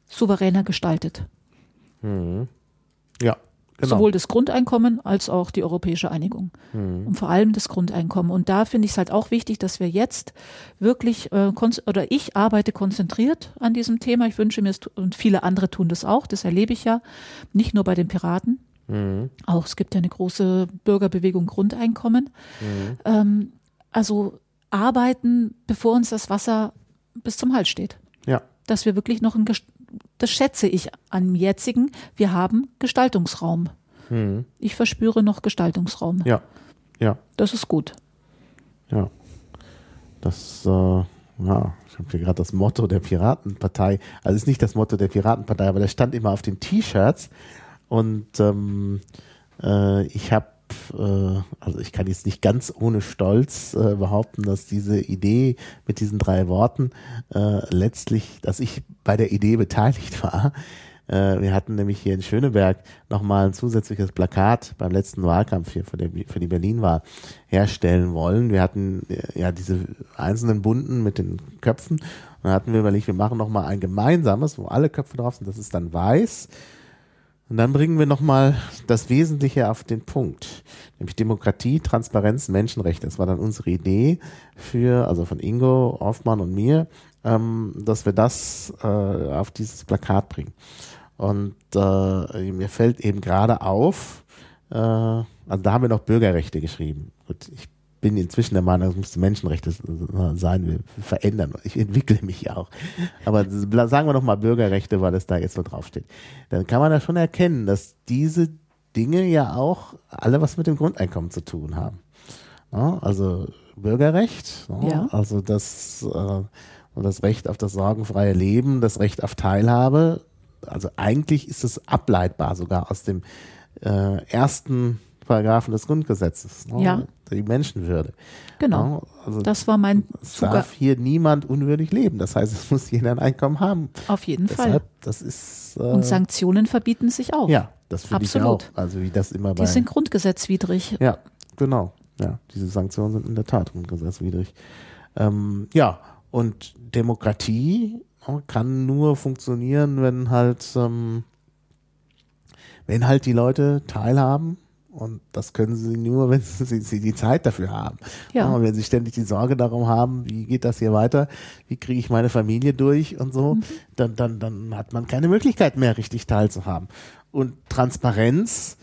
souveräner gestaltet. Mhm. Genau. Sowohl das Grundeinkommen als auch die europäische Einigung. Mhm. Und vor allem das Grundeinkommen. Und da finde ich es halt auch wichtig, dass wir jetzt wirklich, äh, oder ich arbeite konzentriert an diesem Thema. Ich wünsche mir, es, und viele andere tun das auch, das erlebe ich ja, nicht nur bei den Piraten. Mhm. Auch es gibt ja eine große Bürgerbewegung Grundeinkommen. Mhm. Ähm, also arbeiten, bevor uns das Wasser bis zum Hals steht. Ja. Dass wir wirklich noch ein das schätze ich am jetzigen. Wir haben Gestaltungsraum. Hm. Ich verspüre noch Gestaltungsraum. Ja, ja. Das ist gut. Ja. Das, äh, ja, ich habe hier gerade das Motto der Piratenpartei. Also ist nicht das Motto der Piratenpartei, aber das stand immer auf den T-Shirts. Und ähm, äh, ich habe äh, also ich kann jetzt nicht ganz ohne Stolz äh, behaupten, dass diese Idee mit diesen drei Worten äh, letztlich, dass ich bei der Idee beteiligt war. Äh, wir hatten nämlich hier in Schöneberg nochmal ein zusätzliches Plakat beim letzten Wahlkampf hier für, die, für die Berlin-Wahl herstellen wollen. Wir hatten äh, ja diese einzelnen Bunten mit den Köpfen und dann hatten wir überlegt, wir machen nochmal ein gemeinsames, wo alle Köpfe drauf sind. Das ist dann weiß und dann bringen wir nochmal das Wesentliche auf den Punkt, nämlich Demokratie, Transparenz, Menschenrechte. Das war dann unsere Idee für, also von Ingo, Hoffmann und mir, ähm, dass wir das äh, auf dieses Plakat bringen. Und äh, mir fällt eben gerade auf, äh, also da haben wir noch Bürgerrechte geschrieben. Gut, ich bin inzwischen der Meinung, es müsste Menschenrechte sein, wir verändern. Ich entwickle mich ja auch. Aber sagen wir doch mal Bürgerrechte, weil es da jetzt so draufsteht. Dann kann man da schon erkennen, dass diese Dinge ja auch alle was mit dem Grundeinkommen zu tun haben. Ja, also Bürgerrecht, ja, also das, äh, das Recht auf das sorgenfreie Leben, das Recht auf Teilhabe. Also eigentlich ist es ableitbar sogar aus dem äh, ersten Paragraphen des Grundgesetzes. Ne? Ja. Die Menschenwürde. Genau. Also das war mein Es darf hier niemand unwürdig leben. Das heißt, es muss jeder ein Einkommen haben. Auf jeden Deshalb, Fall. Das ist, äh, Und Sanktionen verbieten sich auch. Ja, das finde ich auch. Also wie das immer bei. Die sind grundgesetzwidrig. Ja, genau. Ja, diese Sanktionen sind in der Tat grundgesetzwidrig. Ähm, ja, und Demokratie ne, kann nur funktionieren, wenn halt, ähm, wenn halt die Leute teilhaben und das können sie nur, wenn sie, sie die Zeit dafür haben. Ja. Und wenn sie ständig die Sorge darum haben, wie geht das hier weiter, wie kriege ich meine Familie durch und so, mhm. dann, dann, dann hat man keine Möglichkeit mehr, richtig teilzuhaben. Und Transparenz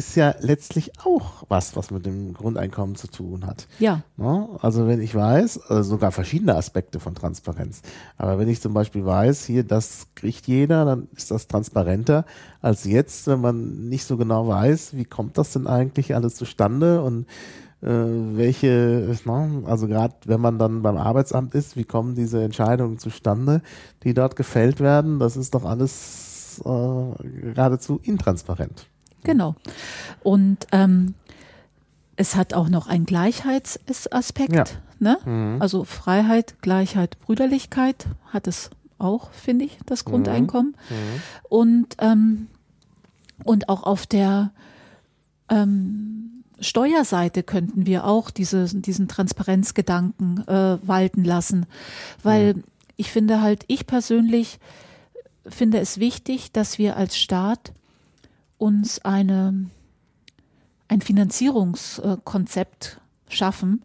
ist ja letztlich auch was, was mit dem Grundeinkommen zu tun hat. Ja. Ne? Also wenn ich weiß, also sogar verschiedene Aspekte von Transparenz. Aber wenn ich zum Beispiel weiß, hier, das kriegt jeder, dann ist das transparenter als jetzt, wenn man nicht so genau weiß, wie kommt das denn eigentlich alles zustande und äh, welche, ne? also gerade wenn man dann beim Arbeitsamt ist, wie kommen diese Entscheidungen zustande, die dort gefällt werden, das ist doch alles äh, geradezu intransparent. Genau. Und ähm, es hat auch noch einen Gleichheitsaspekt. Ja. Ne? Mhm. Also Freiheit, Gleichheit, Brüderlichkeit hat es auch, finde ich, das mhm. Grundeinkommen. Mhm. Und, ähm, und auch auf der ähm, Steuerseite könnten wir auch diese, diesen Transparenzgedanken äh, walten lassen. Weil mhm. ich finde halt, ich persönlich finde es wichtig, dass wir als Staat uns eine, ein Finanzierungskonzept schaffen,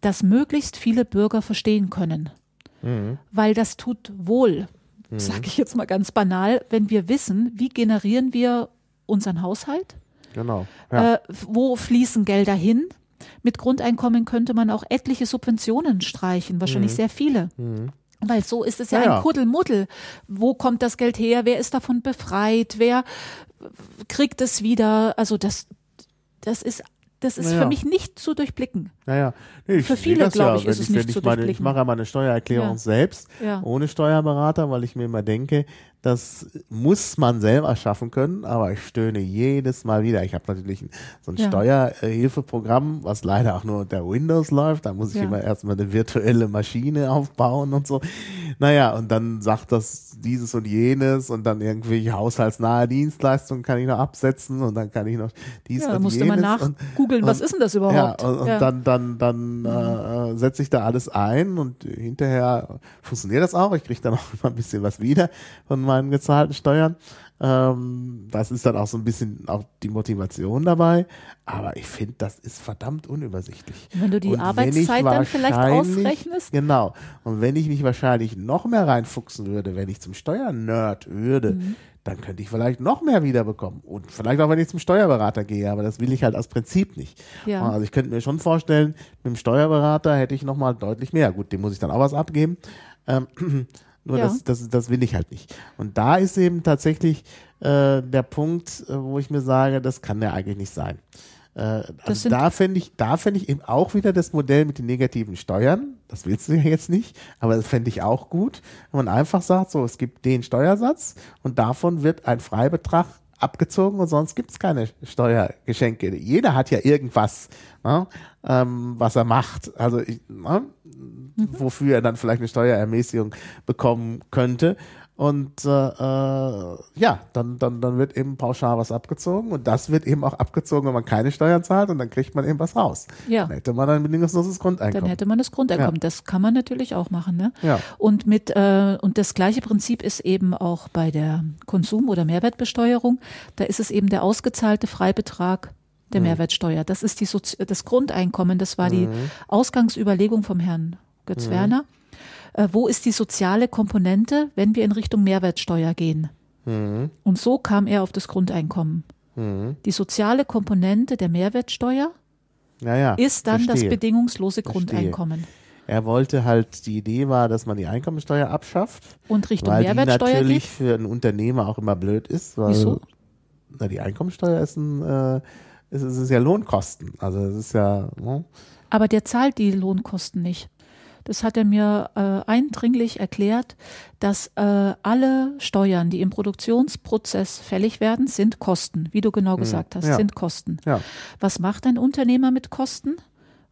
das möglichst viele Bürger verstehen können. Mhm. Weil das tut wohl, mhm. sage ich jetzt mal ganz banal, wenn wir wissen, wie generieren wir unseren Haushalt? Genau. Ja. Äh, wo fließen Gelder hin? Mit Grundeinkommen könnte man auch etliche Subventionen streichen, wahrscheinlich mhm. sehr viele. Mhm. Weil so ist es ja, ja ein Kuddelmuddel. Wo kommt das Geld her? Wer ist davon befreit? Wer kriegt es wieder? Also das, das ist das ist naja. für mich nicht zu durchblicken. Naja, nee, für viele, glaube ich, ist es nicht zu meine, Ich mache ja meine Steuererklärung ja. selbst, ja. ohne Steuerberater, weil ich mir immer denke, das muss man selber schaffen können, aber ich stöhne jedes Mal wieder. Ich habe natürlich so ein ja. Steuerhilfeprogramm, was leider auch nur unter Windows läuft. Da muss ich immer erstmal eine virtuelle Maschine aufbauen und so. naja, und dann sagt das dieses und jenes und dann irgendwelche haushaltsnahe Dienstleistungen kann ich noch absetzen und dann kann ich noch dies Ja, da und musste jenes. man und, nachgoogeln, was ist denn das ja, überhaupt? und, und Ja. dann, dann, dann äh, setze ich da alles ein und hinterher funktioniert das auch. Ich kriege dann auch immer ein bisschen was wieder von meinen gezahlten Steuern. Ähm, das ist dann auch so ein bisschen auch die Motivation dabei. Aber ich finde, das ist verdammt unübersichtlich. Wenn du die Und Arbeitszeit dann vielleicht ausrechnest? Genau. Und wenn ich mich wahrscheinlich noch mehr reinfuchsen würde, wenn ich zum Steuernerd würde, Mhm. dann könnte ich vielleicht noch mehr wiederbekommen. Und vielleicht auch, wenn ich zum Steuerberater gehe, aber das will ich halt aus Prinzip nicht. Ja. Also ich könnte mir schon vorstellen, mit dem Steuerberater hätte ich nochmal deutlich mehr. Gut, dem muss ich dann auch was abgeben. Ähm, nur Ja. das, das, das will ich halt nicht. Und da ist eben tatsächlich äh, der Punkt, äh, wo ich mir sage, das kann ja eigentlich nicht sein. Äh, also da fände ich, da fände ich eben auch wieder das Modell mit den negativen Steuern. Das willst du ja jetzt nicht, aber das fände ich auch gut, wenn man einfach sagt, so, es gibt den Steuersatz und davon wird ein Freibetrag abgezogen und sonst gibt es keine Steuergeschenke. Jeder hat ja irgendwas, ne, ähm, was er macht. Also ich, ne, wofür er dann vielleicht eine Steuerermäßigung bekommen könnte. Und äh, äh, ja, dann, dann, dann wird eben pauschal was abgezogen und das wird eben auch abgezogen, wenn man keine Steuern zahlt und dann kriegt man eben was raus. Ja. Dann hätte man ein bedingungsloses Grundeinkommen. Dann hätte man das Grundeinkommen. Ja. Das kann man natürlich auch machen. Ne? Ja. Und mit äh, und das gleiche Prinzip ist eben auch bei der Konsum- oder Mehrwertbesteuerung. Da ist es eben der ausgezahlte Freibetrag der Mehrwertsteuer. Das ist die Sozi das Grundeinkommen. Das war die Mhm. Ausgangsüberlegung vom Herrn Götz Werner. Äh, wo ist die soziale Komponente, wenn wir in Richtung Mehrwertsteuer gehen? Mhm. Und so kam er auf das Grundeinkommen. Die soziale Komponente der Mehrwertsteuer ja, ja, ist dann das verstehe. bedingungslose Verstehe. Grundeinkommen. Er wollte halt, die Idee war, dass man die Einkommensteuer abschafft, Und Richtung weil die Mehrwertsteuer natürlich geht. für einen Unternehmer auch immer blöd ist. Weil, Wieso? Na, die Einkommensteuer ist ein, äh, ist, ist, ist ja Lohnkosten. Also es ist ja, ne? Aber der zahlt die Lohnkosten nicht. Das hat er mir äh, eindringlich erklärt, dass äh, alle Steuern, die im Produktionsprozess fällig werden, sind Kosten, wie du genau gesagt hast, Hm. ja. sind Kosten. ja. Was macht ein Unternehmer mit Kosten?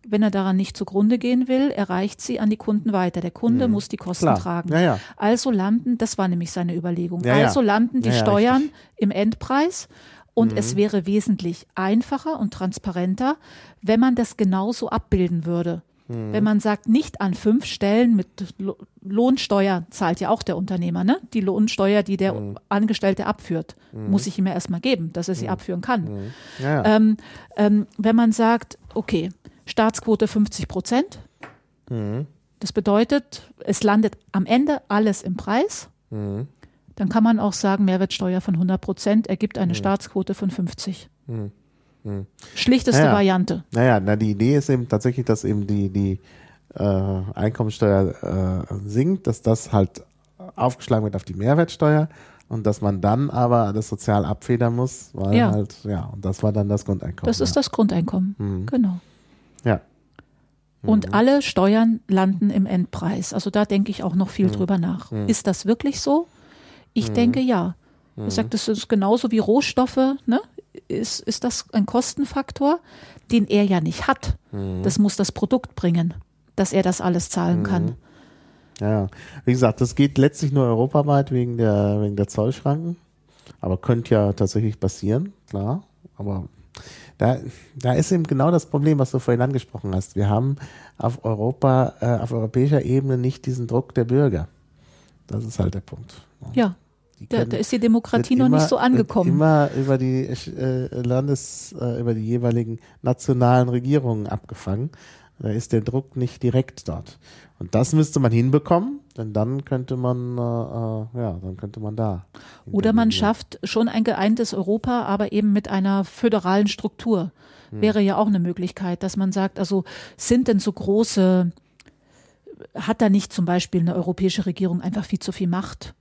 Wenn er daran nicht zugrunde gehen will, erreicht sie an die Kunden weiter. Der Kunde muss die Kosten Hm. Klar. tragen. Ja, ja. Also landen, das war nämlich seine Überlegung, Ja, also landen die Steuern richtig. Mhm. im Endpreis und es wäre wesentlich einfacher und transparenter, wenn man das genauso abbilden würde. Mhm. Wenn man sagt, nicht an fünf Stellen mit Lo- Lohnsteuer zahlt ja auch der Unternehmer, ne? Die Lohnsteuer, die der Mhm. Angestellte abführt, muss ich ihm ja erstmal geben, dass er sie abführen kann. Mhm. ja, ja. Ähm, ähm, wenn man sagt, okay, Staatsquote 50 Prozent, Mhm. das bedeutet, es landet am Ende alles im Preis, Mhm. dann kann man auch sagen, Mehrwertsteuer von 100 Prozent ergibt eine Staatsquote von 50. Schlichteste Ja, ja. Variante. Naja, na, die Idee ist eben tatsächlich, dass eben die, die äh, Einkommensteuer äh, sinkt, dass das halt aufgeschlagen wird auf die Mehrwertsteuer und dass man dann aber das sozial abfedern muss, weil Ja. halt, ja, und das war dann das Grundeinkommen. Das ist das Grundeinkommen. Mhm. Genau. ja. Und alle Steuern landen im Endpreis. Also da denke ich auch noch viel drüber nach. Ist das wirklich so? Ich denke ja. Er sagt, das ist genauso wie Rohstoffe. Ne? Ist, ist das ein Kostenfaktor, den er ja nicht hat? Das muss das Produkt bringen, dass er das alles zahlen kann. Ja. Wie gesagt, das geht letztlich nur europaweit wegen der, wegen der Zollschranken. Aber könnte ja tatsächlich passieren, klar. Aber da, da ist eben genau das Problem, was du vorhin angesprochen hast. Wir haben auf Europa, äh, auf europäischer Ebene nicht diesen Druck der Bürger. Das ist halt der Punkt. Ja, da, da ist die Demokratie noch immer- nicht so angekommen. Immer über die äh, Landes, äh, über die jeweiligen nationalen Regierungen abgefangen. Da ist der Druck nicht direkt dort. Und das müsste man hinbekommen, denn dann könnte man, äh, äh, ja, dann könnte man da. Oder man schafft schon ein geeintes Europa, aber eben mit einer föderalen Struktur. Wäre ja auch eine Möglichkeit, dass man sagt, also sind denn so große, hat da nicht zum Beispiel eine europäische Regierung einfach viel zu viel Macht?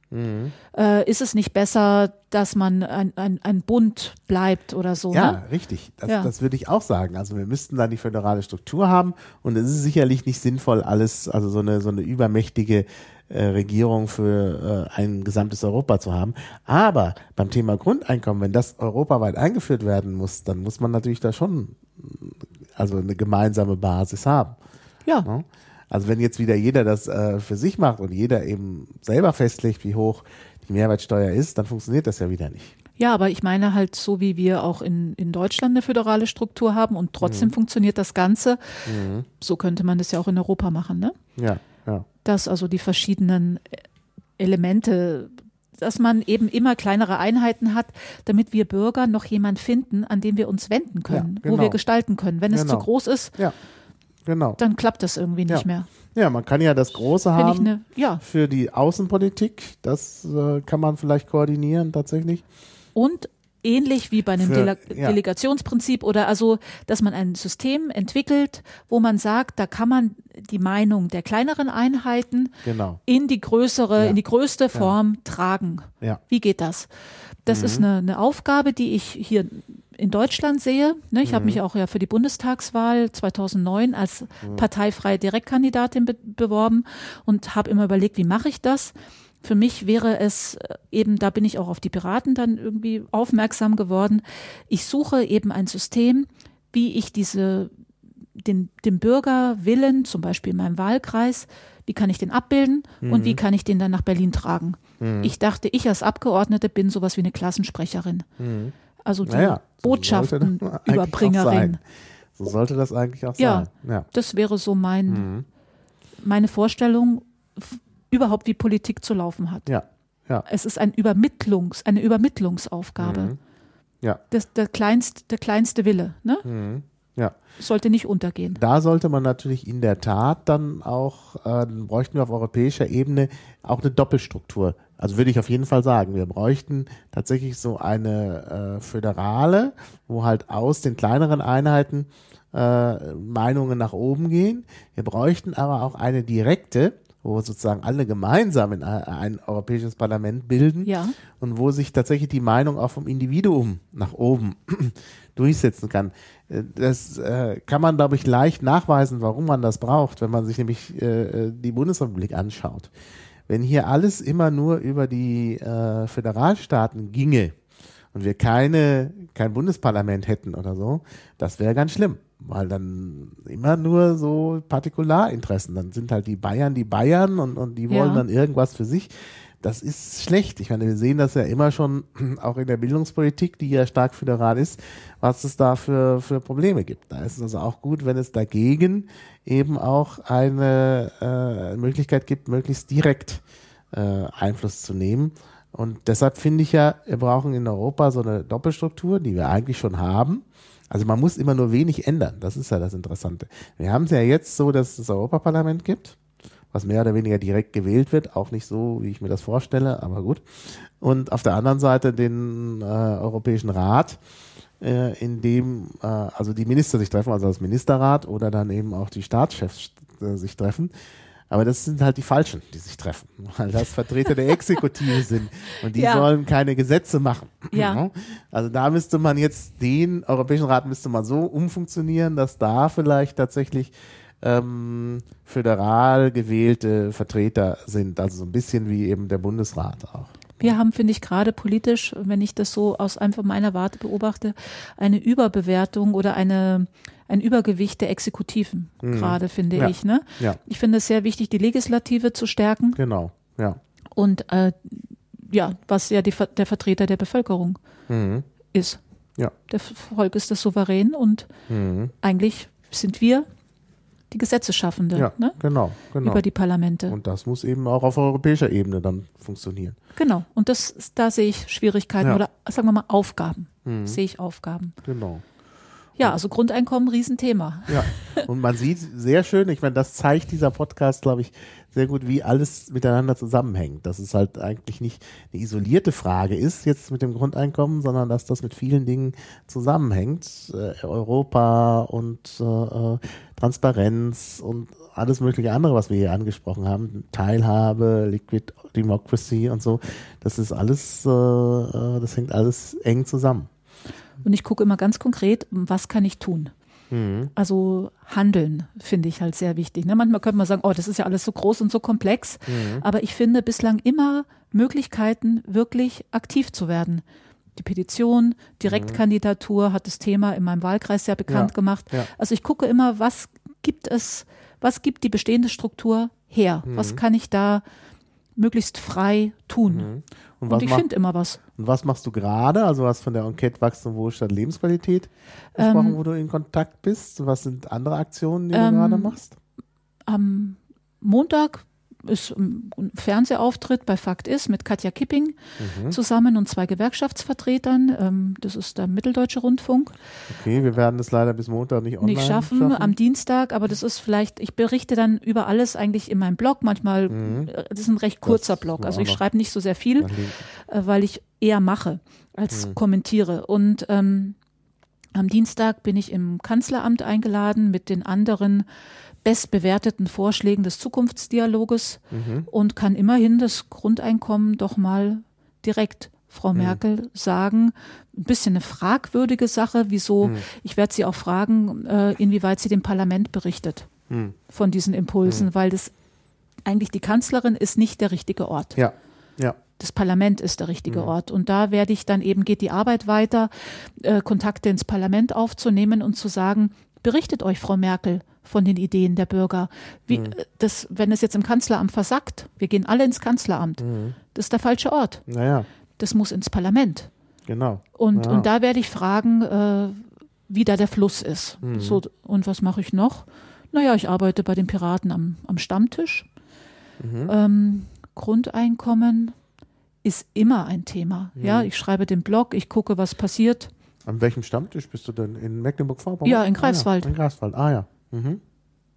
Äh, ist es nicht besser, dass man ein, ein, ein Bund bleibt oder so? Ja, Ne? richtig. Das, Ja. das würde ich auch sagen. Also wir müssten dann die föderale Struktur haben und es ist sicherlich nicht sinnvoll, alles, also so eine, so eine übermächtige äh, Regierung für äh, ein gesamtes Europa zu haben. Aber beim Thema Grundeinkommen, wenn das europaweit eingeführt werden muss, dann muss man natürlich da schon also eine gemeinsame Basis haben. Ja, Ne? Also wenn jetzt wieder jeder das äh, für sich macht und jeder eben selber festlegt, wie hoch die Mehrwertsteuer ist, dann funktioniert das ja wieder nicht. Ja, aber ich meine halt so, wie wir auch in, in Deutschland eine föderale Struktur haben und trotzdem mhm. funktioniert das Ganze, mhm. so könnte man das ja auch in Europa machen, ne? Ja, ja. Dass also die verschiedenen Elemente, dass man eben immer kleinere Einheiten hat, damit wir Bürger noch jemand finden, an den wir uns wenden können, ja, genau. wo wir gestalten können. Wenn genau. es zu genau. groß ist, ja, genau. dann klappt das irgendwie nicht ja. mehr. Ja, man kann ja das Große Find haben ne, ja. für die Außenpolitik. Das äh, kann man vielleicht koordinieren tatsächlich. Und ähnlich wie bei einem Für, Dele ja. Delegationsprinzip oder also, dass man ein System entwickelt, wo man sagt, da kann man die Meinung der kleineren Einheiten genau. in die größere, ja. in die größte Form ja. tragen. Wie geht das? Das mhm. ist eine, eine Aufgabe, die ich hier in Deutschland sehe. Ne, ich mhm. habe mich auch ja für die Bundestagswahl 2009 als mhm. parteifreie Direktkandidatin be beworben und habe immer überlegt, wie mache ich das? Für mich wäre es äh, eben, da bin ich auch auf die Piraten dann irgendwie aufmerksam geworden. Ich suche eben ein System, wie ich diese, den, den Bürgerwillen, zum Beispiel in meinem Wahlkreis, wie kann ich den abbilden mhm. und wie mhm. kann ich den dann nach Berlin tragen? Mhm. Ich dachte, ich als Abgeordnete bin sowas wie eine Klassensprecherin. Also die naja, so Botschaftenüberbringerin. So sollte das eigentlich auch ja, sein. Ja, das wäre so mein, mhm. meine Vorstellung überhaupt, wie Politik zu laufen hat. Ja, ja. Es ist ein Übermittlungs, eine Übermittlungsaufgabe. Mhm. Ja. Das, der, kleinst, der kleinste Wille. Ne? Mhm. Ja. Sollte nicht untergehen. Da sollte man natürlich in der Tat dann auch, äh, bräuchten wir auf europäischer Ebene auch eine Doppelstruktur. Also würde ich auf jeden Fall sagen, wir bräuchten tatsächlich so eine äh, föderale, wo halt aus den kleineren Einheiten äh, Meinungen nach oben gehen. Wir bräuchten aber auch eine direkte, wo sozusagen alle gemeinsam in ein europäisches Parlament bilden ja. und wo sich tatsächlich die Meinung auch vom Individuum nach oben durchsetzen kann. Äh, das äh, kann man, glaube ich, leicht nachweisen, warum man das braucht, wenn man sich nämlich äh, die Bundesrepublik anschaut. Wenn hier alles immer nur über die äh, Föderalstaaten ginge und wir keine, kein Bundesparlament hätten oder so, das wäre ganz schlimm weil dann immer nur so Partikularinteressen. Dann sind halt die Bayern die Bayern und, und die wollen ja. dann irgendwas für sich. Das ist schlecht. Ich meine, wir sehen das ja immer schon auch in der Bildungspolitik, die ja stark föderal ist, was es da für, für Probleme gibt. Da ist es also auch gut, wenn es dagegen eben auch eine äh, Möglichkeit gibt, möglichst direkt äh, Einfluss zu nehmen. Und deshalb finde ich ja, wir brauchen in Europa so eine Doppelstruktur, die wir eigentlich schon haben also man muss immer nur wenig ändern. Das ist ja das Interessante. Wir haben es ja jetzt so, dass es das Europaparlament gibt, was mehr oder weniger direkt gewählt wird. Auch nicht so, wie ich mir das vorstelle, aber gut. Und auf der anderen Seite den äh, Europäischen Rat, äh, in dem äh, also die Minister sich treffen, also das Ministerrat oder dann eben auch die Staatschefs äh, sich treffen. Aber das sind halt die Falschen, die sich treffen, weil das Vertreter der Exekutive sind und die ja. sollen keine Gesetze machen. Ja. Also da müsste man jetzt den Europäischen Rat müsste man so umfunktionieren, dass da vielleicht tatsächlich ähm, föderal gewählte Vertreter sind, also so ein bisschen wie eben der Bundesrat auch. Wir haben, finde ich, gerade politisch, wenn ich das so aus einfach meiner Warte beobachte, eine Überbewertung oder eine, ein Übergewicht der Exekutiven, mhm. gerade finde ja. ich. Ne? Ja. Ich finde es sehr wichtig, die Legislative zu stärken. Genau, ja. Und äh, ja, was ja die, der Vertreter der Bevölkerung mhm. ist. Ja. Der Volk ist das Souverän und mhm. eigentlich sind wir die Gesetzeschaffende ja, ne? genau, genau. über die Parlamente. Und das muss eben auch auf europäischer Ebene dann funktionieren. Genau. Und das, da sehe ich Schwierigkeiten Ja. oder sagen wir mal Aufgaben. Mhm. Sehe ich Aufgaben. Genau. Ja, also Grundeinkommen, Riesenthema. Ja, und man sieht sehr schön, ich meine, das zeigt dieser Podcast, glaube ich, sehr gut, wie alles miteinander zusammenhängt. Dass es halt eigentlich nicht eine isolierte Frage ist jetzt mit dem Grundeinkommen, sondern dass das mit vielen Dingen zusammenhängt. Äh, Europa und äh, äh, Transparenz und alles mögliche andere, was wir hier angesprochen haben, Teilhabe, Liquid Democracy und so, das ist alles, äh, äh das hängt alles eng zusammen. Und ich gucke immer ganz konkret, was kann ich tun? Mhm. Also handeln finde ich halt sehr wichtig. Ne? Manchmal könnte man sagen, oh, das ist ja alles so groß und so komplex. Mhm. Aber ich finde bislang immer Möglichkeiten, wirklich aktiv zu werden. Die Petition, Direktkandidatur hat das Thema in meinem Wahlkreis sehr bekannt Ja, gemacht. ja. Also ich gucke immer, was gibt es, was gibt die bestehende Struktur her? Mhm. Was kann ich da möglichst frei tun? Und, was ich finde immer was. Und was machst du gerade? Also was von der Enquete Wachstum, Wohlstand, Lebensqualität gesprochen, Ähm, wo du in Kontakt bist? Was sind andere Aktionen, die du Ähm, gerade machst? Am Montag ist ein Fernsehauftritt bei Fakt ist mit Katja Kipping Mhm. zusammen und zwei Gewerkschaftsvertretern. Ähm, das ist der Mitteldeutsche Rundfunk. Okay, wir werden es leider bis Montag nicht online nicht schaffen, am Dienstag, aber das ist vielleicht, ich berichte dann über alles eigentlich in meinem Blog. Manchmal, Mhm. äh, das ist ein recht kurzer Das Blog. Also ich schreibe nicht so sehr viel, äh, weil ich eher mache als Mhm. kommentiere. Und ähm, am Dienstag bin ich im Kanzleramt eingeladen mit den anderen bestbewerteten Vorschlägen des Zukunftsdialoges Mhm. und kann immerhin das Grundeinkommen doch mal direkt Frau Mhm. Merkel sagen. Ein bisschen eine fragwürdige Sache. Wieso? Mhm. Ich werde sie auch fragen, äh, inwieweit sie dem Parlament berichtet Mhm. von diesen Impulsen, weil das eigentlich die Kanzlerin ist nicht der richtige Ort. Ja, ja. Das Parlament ist der richtige Mhm. Ort. Und da werde ich dann eben, geht die Arbeit weiter, äh, Kontakte ins Parlament aufzunehmen und zu sagen, berichtet euch, Frau Merkel, von den Ideen der Bürger. Wie, Mhm. äh, das, wenn es jetzt im Kanzleramt versackt, wir gehen alle ins Kanzleramt, Mhm. das ist der falsche Ort. Naja, Das muss ins Parlament. genau. Und, Ja. und da werde ich fragen, äh, wie da der Fluss ist. Mhm. So, und was mache ich noch? Naja, ich arbeite bei den Piraten am, am Stammtisch. Mhm. Ähm, Grundeinkommen ist immer ein Thema. Ja, Mhm. ich schreibe den Blog, ich gucke, was passiert. An welchem Stammtisch bist du denn? In Mecklenburg-Vorpommern? Ja, in Ah, Greifswald. in Greifswald, ah ja. Mhm.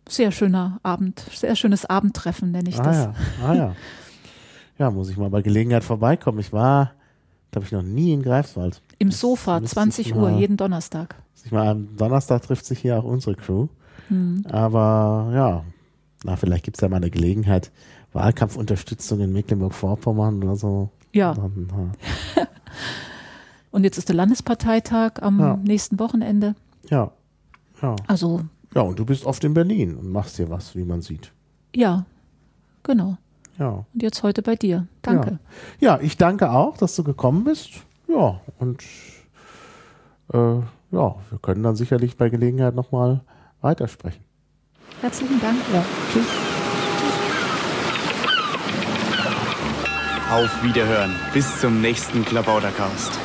Sehr schöner Abend, sehr schönes Abendtreffen nenne ich Ah das. ja, ah ja. Ja, muss ich mal bei Gelegenheit vorbeikommen. Ich war, glaube ich, noch nie in Greifswald. Im Das Sofa, müsste 20 ich Uhr, mal- jeden Donnerstag. Ich meine, am Donnerstag trifft sich hier auch unsere Crew. Hm. Aber ja, na, vielleicht gibt es ja mal eine Gelegenheit. Wahlkampfunterstützung in Mecklenburg-Vorpommern oder so. Ja, und jetzt ist der Landesparteitag am Ja. nächsten Wochenende. ja, ja. Also, Ja, und du bist oft in Berlin und machst hier was, wie man sieht. ja, genau. Ja. Und jetzt heute bei dir. Danke. Ja, ich danke auch, dass du gekommen bist. Ja, und äh, ja, wir können dann sicherlich bei Gelegenheit nochmal weitersprechen. Herzlichen Dank. Ja, tschüss. Auf Wiederhören. Bis zum nächsten Klabautercast.